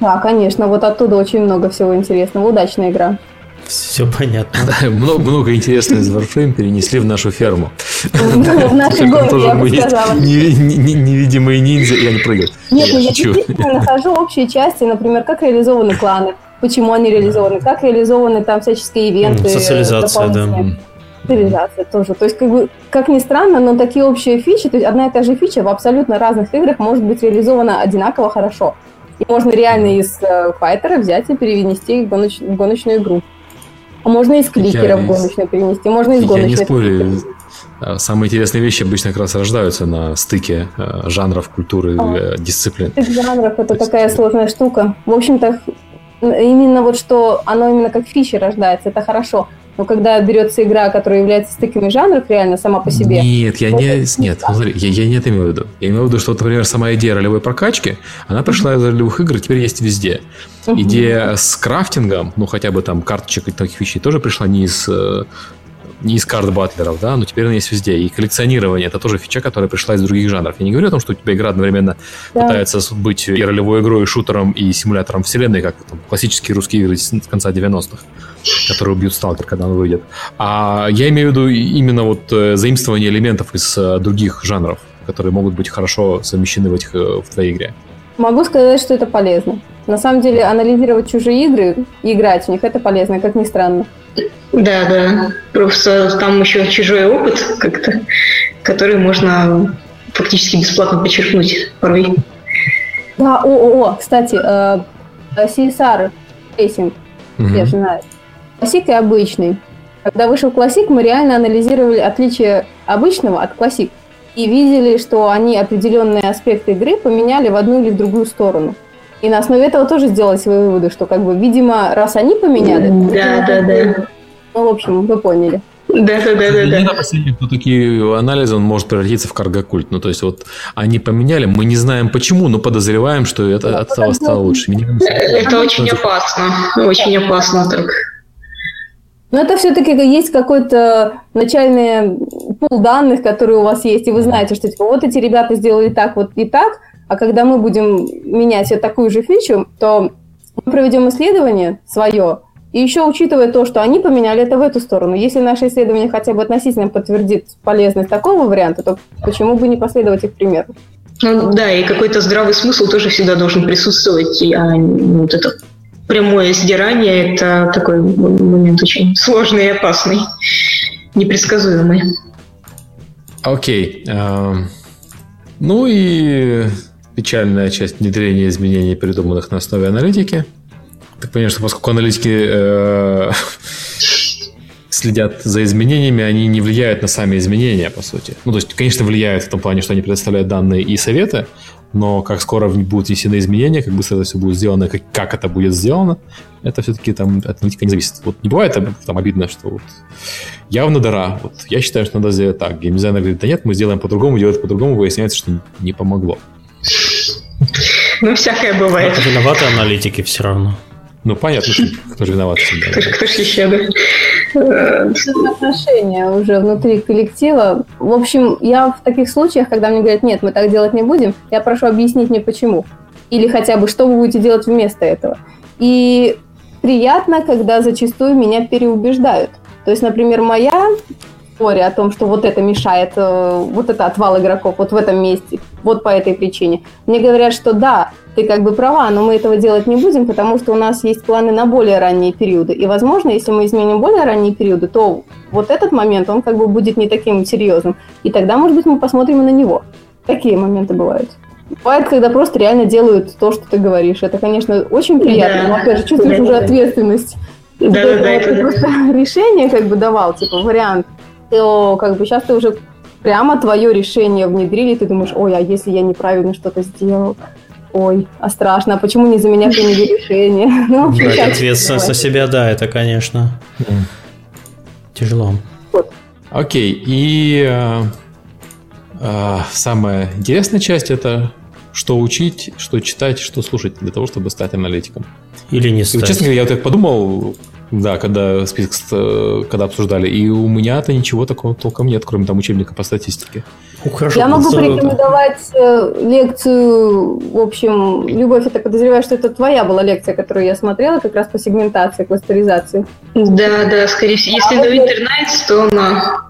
Да, конечно, вот оттуда очень много всего интересного, удачная игра. Все понятно. Да, много, много интересного из Warframe перенесли в нашу ферму. Ну, в нашей город, я бы сказала. Невидимые ниндзя, и они прыгают. Нет, я действительно нахожу общие части, например, как реализованы кланы, почему они реализованы, как реализованы там всяческие ивенты. Социализация, да. Социализация тоже. То есть, как бы, как ни странно, но такие общие фичи, то есть одна и та же фича в абсолютно разных играх может быть реализована одинаково хорошо. И можно реально из э, файтера взять и перенести в, гоноч... в гоночную игру. А можно из кликера в гоночную перенести, можно из гоночной. Я не спорю. А, самые интересные вещи обычно как раз рождаются на стыке э, жанров, культуры, а, э, дисциплин. Жанров – это такая сложная штука. В общем-то, именно вот что оно именно как фичи рождается, это хорошо. Но когда берется игра, которая является стыками жанров, реально сама по себе. Нет, я не, нет, смотри, я, я не это имею в виду. Я имею в виду, что, например, сама идея ролевой прокачки, она пришла из ролевых игр, теперь есть везде. Идея с крафтингом, ну хотя бы там карточек и таких вещей, тоже пришла не из э, не из карт батлеров, да, но теперь она есть везде. И коллекционирование это тоже фича, которая пришла из других жанров. Я не говорю о том, что у тебя игра одновременно да. пытается быть и ролевой игрой, и шутером, и симулятором вселенной, как там, классические русские игры с конца 90-х, которые убьют сталкер, когда он выйдет. А я имею в виду именно вот э, заимствование элементов из э, других жанров, которые могут быть хорошо совмещены в, этих, э, в твоей игре. Могу сказать, что это полезно. На самом деле, анализировать чужие игры и играть в них это полезно, как ни странно. Да, да. Просто там еще чужой опыт как-то, который можно фактически бесплатно подчеркнуть порой. Да, о, о, о кстати, э, CSR Racing, угу. я же знаю. Классик и обычный. Когда вышел классик, мы реально анализировали отличие обычного от классик и видели, что они определенные аспекты игры поменяли в одну или в другую сторону. И на основе этого тоже сделали свои выводы, что, как бы, видимо, раз они поменяли... Да, да, да. Ну, в общем, вы поняли. Да, да, да, да. да. Последний, кто такие анализы, он может превратиться в каргокульт. Ну, то есть, вот они поменяли, мы не знаем почему, но подозреваем, что это да, от этого стало лучше. Это очень опасно. Очень опасно так. Но это все-таки есть какой-то начальный пул данных, которые у вас есть, и вы знаете, что типа вот эти ребята сделали так, вот и так, а когда мы будем менять такую же фичу, то мы проведем исследование свое, и еще учитывая то, что они поменяли это в эту сторону. Если наше исследование хотя бы относительно подтвердит полезность такого варианта, то почему бы не последовать их примеру? Ну, да, и какой-то здравый смысл тоже всегда должен присутствовать, а вот это прямое сдирание – это такой момент очень сложный и опасный, непредсказуемый. Окей. Okay. Uh, ну и печальная часть внедрения изменений, придуманных на основе аналитики. Так понимаю, что поскольку аналитики э, следят за изменениями, они не влияют на сами изменения, по сути. Ну, то есть, конечно, влияют в том плане, что они предоставляют данные и советы, но как скоро будут внесены изменения, как быстро это все будет сделано, как, как это будет сделано, это все-таки там от аналитика не зависит. Вот не бывает там обидно, что вот явно дара. Вот я считаю, что надо сделать так. Геймдизайнер говорит, да нет, мы сделаем по-другому, делать по-другому, выясняется, что не помогло. Ну, всякое бывает. Это виноваты аналитики все равно. Ну, понятно, кто же виноват всегда. Кто, кто же еще, да? отношения уже внутри коллектива. В общем, я в таких случаях, когда мне говорят, нет, мы так делать не будем, я прошу объяснить мне почему. Или хотя бы, что вы будете делать вместо этого. И приятно, когда зачастую меня переубеждают. То есть, например, моя теория о том, что вот это мешает, э, вот это отвал игроков вот в этом месте, вот по этой причине. Мне говорят, что да, ты как бы права, но мы этого делать не будем, потому что у нас есть планы на более ранние периоды. И, возможно, если мы изменим более ранние периоды, то вот этот момент, он как бы будет не таким серьезным. И тогда, может быть, мы посмотрим на него. Такие моменты бывают. Бывает, когда просто реально делают то, что ты говоришь. Это, конечно, очень приятно, да. но, опять же, чувствуешь да, уже ответственность. Да, да, да, это, просто решение как бы давал, типа, вариант то как бы сейчас ты уже прямо твое решение внедрили, ты думаешь, ой, а если я неправильно что-то сделал? Ой, а страшно, а почему не за меня приняли решение? Ну, ответственность на себя, да, это, конечно, тяжело. Окей, и э, А, самая интересная часть это что учить, что читать, что слушать для того, чтобы стать аналитиком. Или не стать. Честно говоря, я вот так подумал, да, когда список, э, когда обсуждали, и у меня-то ничего такого толком нет, кроме там учебника по статистике. Ну, хорошо, я могу порекомендовать э, лекцию, в общем, Любовь, я так подозреваю, что это твоя была лекция, которую я смотрела, как раз по сегментации, кластеризации. Да, да, скорее всего. Если а на интернет, то она...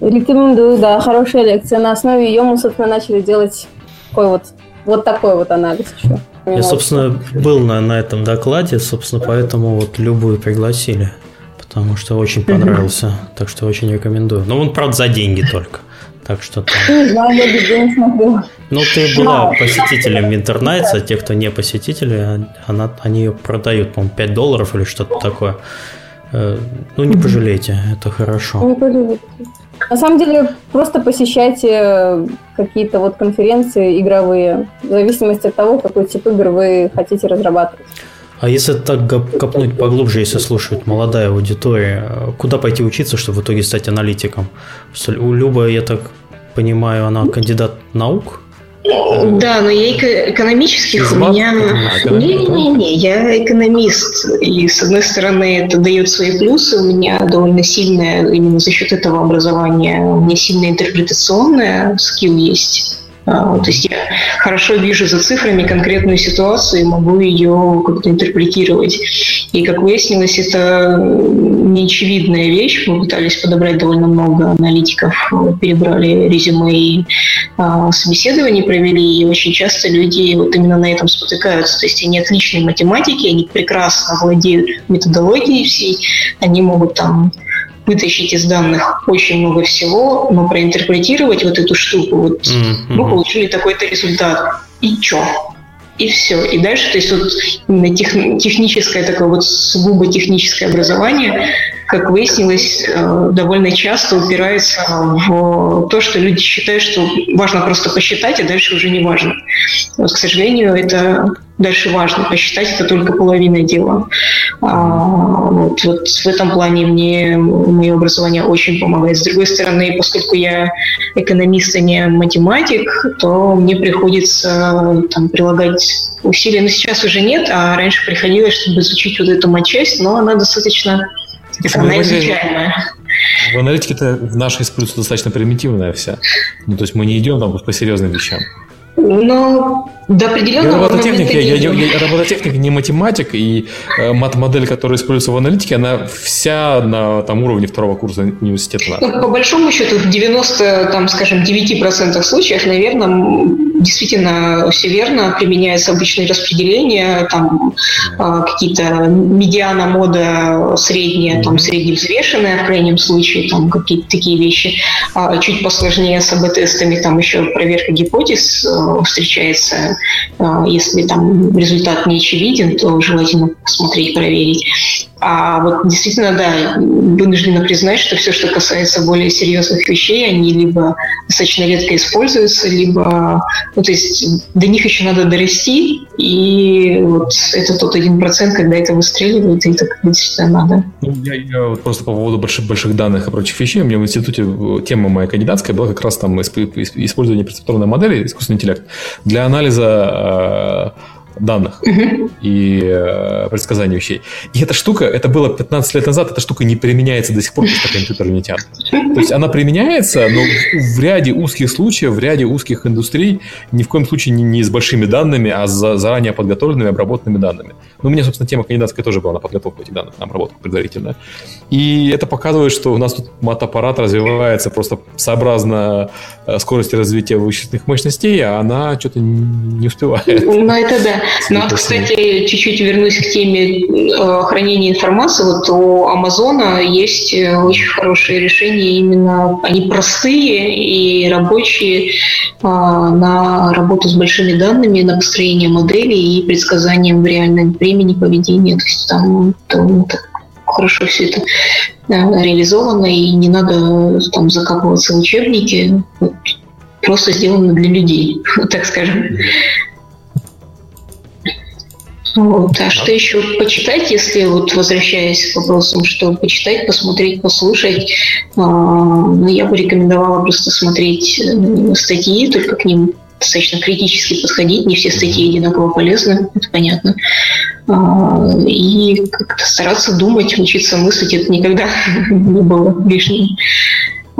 Рекомендую, да, хорошая лекция. На основе ее мы, собственно, начали делать такой вот, вот такой вот анализ еще. Я, собственно, был на, на этом докладе, собственно, поэтому вот любую пригласили, потому что очень понравился, так что очень рекомендую. Но он, правда, за деньги только. Так что там... Ну, ты была посетителем в интернете, а те, кто не посетители, она, они ее продают, по-моему, 5 долларов или что-то такое. Э, ну, не пожалейте, это хорошо. Не пожалейте. На самом деле, просто посещайте какие-то вот конференции игровые, в зависимости от того, какой тип игр вы хотите разрабатывать. А если так копнуть поглубже, если слушают молодая аудитория, куда пойти учиться, чтобы в итоге стать аналитиком? У Люба, я так понимаю, она кандидат наук? Да, но я экономических у меня... Не-не-не, я экономист. И, с одной стороны, это дает свои плюсы. У меня довольно сильное, именно за счет этого образования, у меня сильная интерпретационная скилл есть. А, то есть я хорошо вижу за цифрами конкретную ситуацию и могу ее как-то интерпретировать. И, как выяснилось, это неочевидная вещь. Мы пытались подобрать довольно много аналитиков, перебрали резюме и а, собеседование провели, и очень часто люди вот именно на этом спотыкаются. То есть они отличные математики, они прекрасно владеют методологией всей, они могут там вытащить из данных очень много всего, но проинтерпретировать вот эту штуку, вот mm-hmm. мы получили такой-то результат. И чё? И все. И дальше, то есть вот именно тех, техническое такое вот сугубо техническое образование, как выяснилось, э, довольно часто упирается в то, что люди считают, что важно просто посчитать, а дальше уже не важно. Вот, к сожалению, это дальше важно. Посчитать это только половина дела. А, вот, вот в этом плане мне мое образование очень помогает. С другой стороны, поскольку я экономист, а не математик, то мне приходится там, прилагать усилия. Но сейчас уже нет, а раньше приходилось, чтобы изучить вот эту матчасть, но она достаточно она изучаемая. В аналитике-то в нашей используется достаточно примитивная вся. Ну, то есть мы не идем там по серьезным вещам. Но до определенного я робототехник, я, я, я, я робототехник, не математик, и э, мат-модель, которая используется в аналитике, она вся на там, уровне второго курса университета. Ну, по большому счету, в 90, там, скажем, 9% случаев, наверное, действительно все верно, применяется обычное распределение, там э, какие-то медиана мода средняя, там средневзвешенная в крайнем случае, там какие-то такие вещи. А чуть посложнее с АБ-тестами, там еще проверка гипотез э, встречается если там результат не очевиден, то желательно посмотреть, проверить. А вот действительно, да, вынуждена признать, что все, что касается более серьезных вещей, они либо достаточно редко используются, либо, ну, то есть до них еще надо дорасти, и вот это тот один процент, когда это выстреливает, и это действительно надо. Ну, я, я вот просто по поводу больших, больших данных и прочих вещей, у меня в институте тема моя кандидатская была как раз там использование перцепторной модели, искусственный интеллект, для анализа э, данных uh-huh. и э, предсказания вещей. И эта штука, это было 15 лет назад, эта штука не применяется до сих пор, потому что компьютер не тянут. То есть она применяется, но в ряде узких случаев, в ряде узких индустрий, ни в коем случае не, не с большими данными, а с заранее подготовленными, обработанными данными. Ну, у меня, собственно, тема кандидатская тоже была на подготовку этих данных, на обработку предварительно. И это показывает, что у нас тут мат-аппарат развивается просто сообразно э, скорости развития вычислительных мощностей, а она что-то не успевает. Ну, это да. Ну, вот, кстати, чуть-чуть вернусь к теме э, хранения информации. Вот у Амазона есть э, очень хорошие решения, именно они простые и рабочие на работу с большими данными, на построение моделей и предсказанием в реальном времени поведения. То есть там, там так хорошо все это реализовано, и не надо там закапываться в учебники. Просто сделано для людей, так скажем. Вот. А что еще почитать, если вот возвращаясь к вопросам, что почитать, посмотреть, послушать, а, ну, я бы рекомендовала просто смотреть э, статьи, только к ним достаточно критически подходить, не все статьи одинаково полезны, это понятно. А, и как-то стараться думать, учиться мыслить, это никогда не было лишним.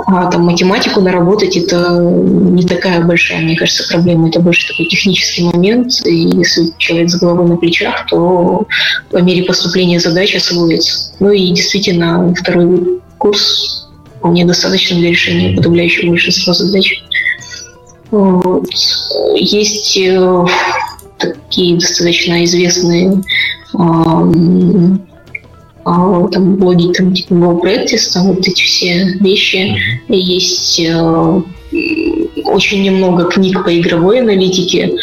А там математику наработать это не такая большая, мне кажется, проблема. Это больше такой технический момент. И если человек с головой на плечах, то по мере поступления задач освоится. Ну и действительно, второй курс вполне достаточно для решения подавляющего большинства задач. Вот. Есть э, такие достаточно известные там блоги там типа WordPress, там вот эти все вещи. Mm-hmm. Есть э, очень немного книг по игровой аналитике,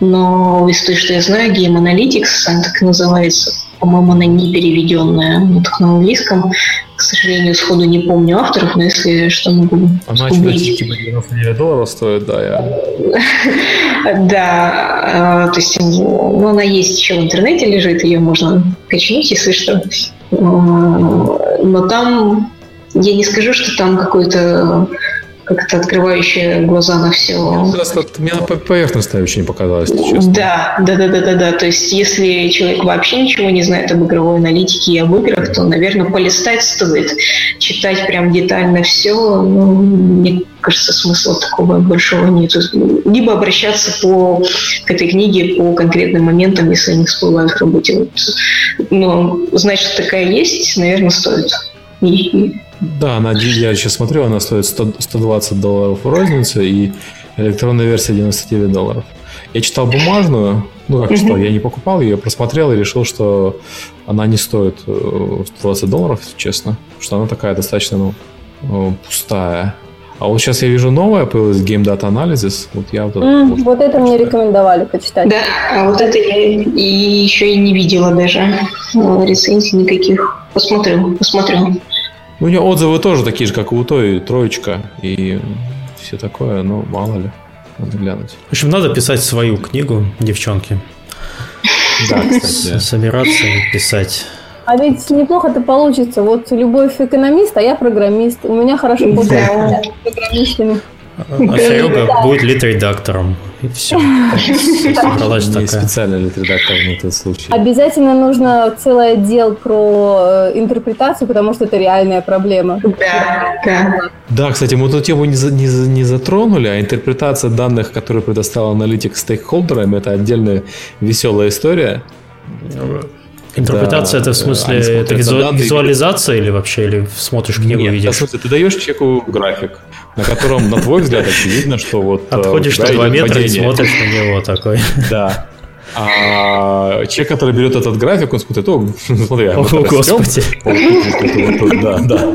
но из той, что я знаю, Game Analytics, она так называется, по-моему, она не переведенная вот, на английском. К сожалению, сходу не помню авторов, но если что, могу Она что-то типа 99 долларов стоит, да, я... Да, э, то есть ну, она есть еще в интернете лежит, ее можно качнуть, если что. Но там, я не скажу, что там какой-то как-то открывающая глаза на все. Мне поверхностно очень показалось, честно. Да, да, да, да, да, да. То есть, если человек вообще ничего не знает об игровой аналитике и об играх, то, наверное, полистать стоит. Читать прям детально все, ну, мне кажется, смысла такого большого нет. Либо обращаться по, к этой книге по конкретным моментам, если они всплывают в работе. Но знать, что такая есть, наверное, стоит. И, да, она, я сейчас смотрю, она стоит 100, 120 долларов в рознице и электронная версия 99 долларов. Я читал бумажную, ну как читал, я не покупал ее, просмотрел и решил, что она не стоит 120 э, долларов, честно, что она такая достаточно ну, э, пустая. А вот сейчас я вижу новое появилось Game Data Analysis. Вот я вот, mm, вот, вот это мне рекомендовали почитать. Да, а вот это я и еще и не видела даже рецензий никаких. Посмотрю, посмотрю. Ну, у нее отзывы тоже такие же, как и у той, троечка и все такое, но мало ли. Надо глянуть. В общем, надо писать свою книгу, девчонки. Да, кстати. Собираться и писать. А ведь неплохо-то получится. Вот любовь экономист, а я программист. У меня хорошо получается с программистами. А Серега будет лид-редактором. И все. Собралась такая. специально лид-редактор на этот случай. Обязательно нужно целый отдел про э, интерпретацию, потому что это реальная проблема. Да, да. Да, кстати, мы эту тему не, не, не затронули, а интерпретация данных, которые предоставил аналитик стейкхолдерам, это отдельная веселая история. Интерпретация да, это в смысле это визу, визуализация или вообще или смотришь книгу Нет, видишь? Сути, ты даешь человеку график, на котором, на твой взгляд, очевидно, что вот... Э, Отходишь на 2 метра падение. и смотришь на него такой. Да. А человек, который берет этот график, он смотрит, о, смотри, а О, господи. Да, да.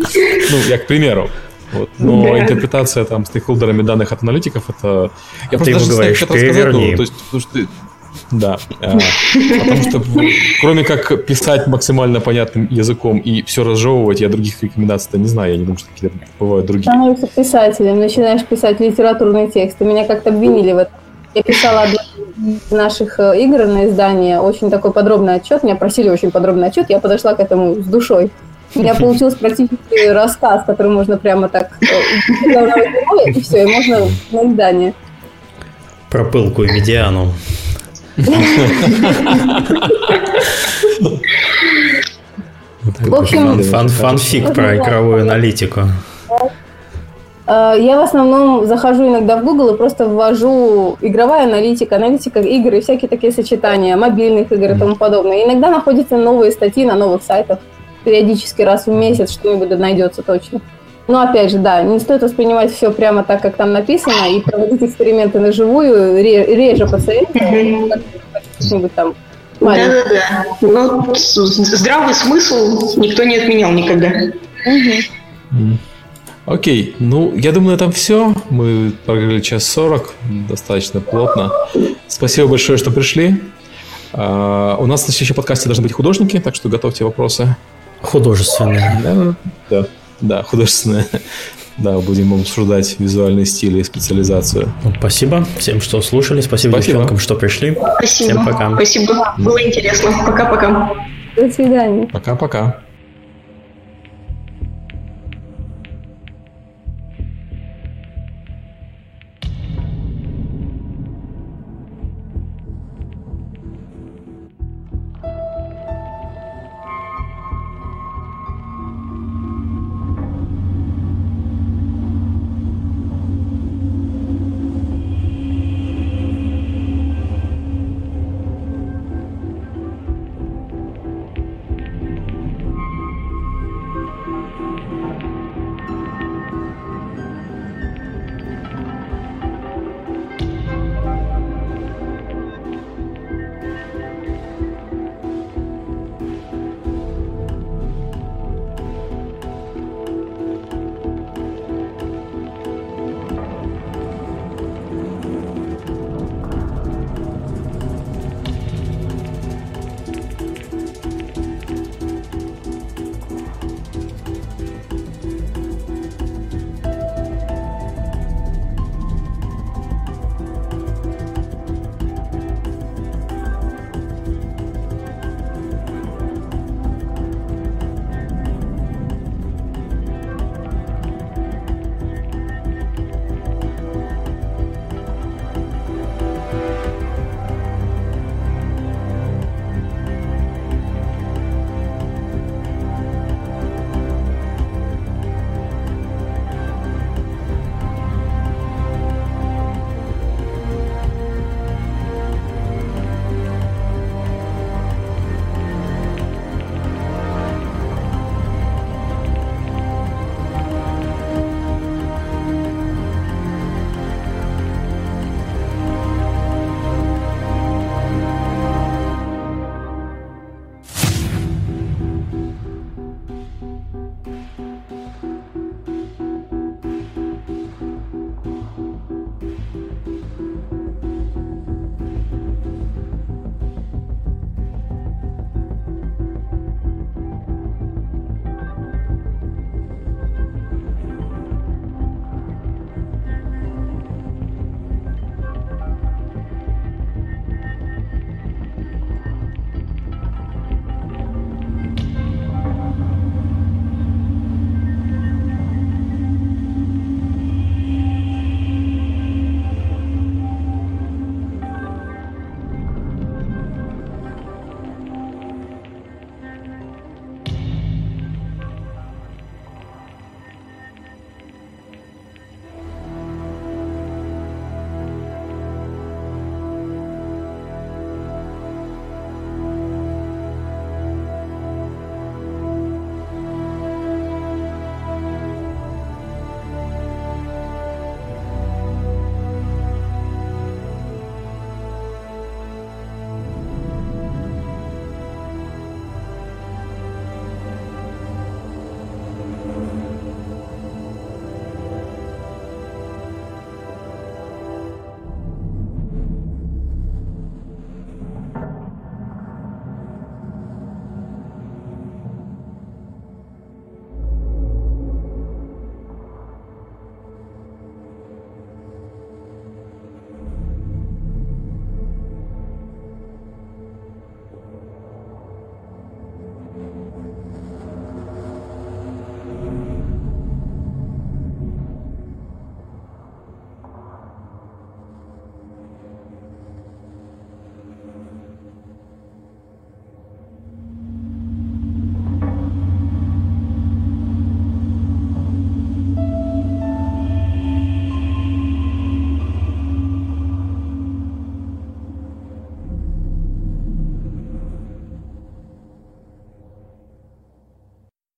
Ну, я к примеру. Вот. Но да. интерпретация там стейкхолдерами данных от аналитиков это. Я а просто ты ему говоришь, переверни. То есть, потому что ты, да. А, потому что кроме как писать максимально понятным языком и все разжевывать, я других рекомендаций-то не знаю. Я не думаю, что какие-то бывают другие. Становишься писателем, начинаешь писать литературный текст. Меня как-то обвинили в этом. Я писала одну из наших э, игр на издание очень такой подробный отчет. Меня просили очень подробный отчет. Я подошла к этому с душой. У меня получился практически рассказ, который можно прямо так э, и все, и можно на издание. Про пылку и медиану. В общем, Фан фанфик про игровую аналитику. Э, я в основном захожу иногда в Google и просто ввожу игровая аналитика, аналитика игр и всякие такие сочетания, мобильных игр и тому подобное. иногда находятся новые статьи на новых сайтах. Периодически раз в месяц что-нибудь найдется точно. Но опять же, да, не стоит воспринимать все прямо так, как там написано, и проводить эксперименты на живую, реже что-нибудь там Да-да-да. Но здравый смысл никто не отменял никогда. Окей, ну, я думаю, на этом все. Мы проговорили час сорок, достаточно плотно. Спасибо большое, что пришли. Uh, у нас на следующем подкасте должны быть художники, так что готовьте вопросы. Художественные. Да, да. Да, художественная. Да, будем обсуждать визуальные стили и специализацию. Ну, спасибо всем, что слушали. Спасибо, Спасибо. девчонкам, что пришли. Спасибо. Всем пока. Спасибо. Было интересно. Пока-пока. До свидания. Пока-пока.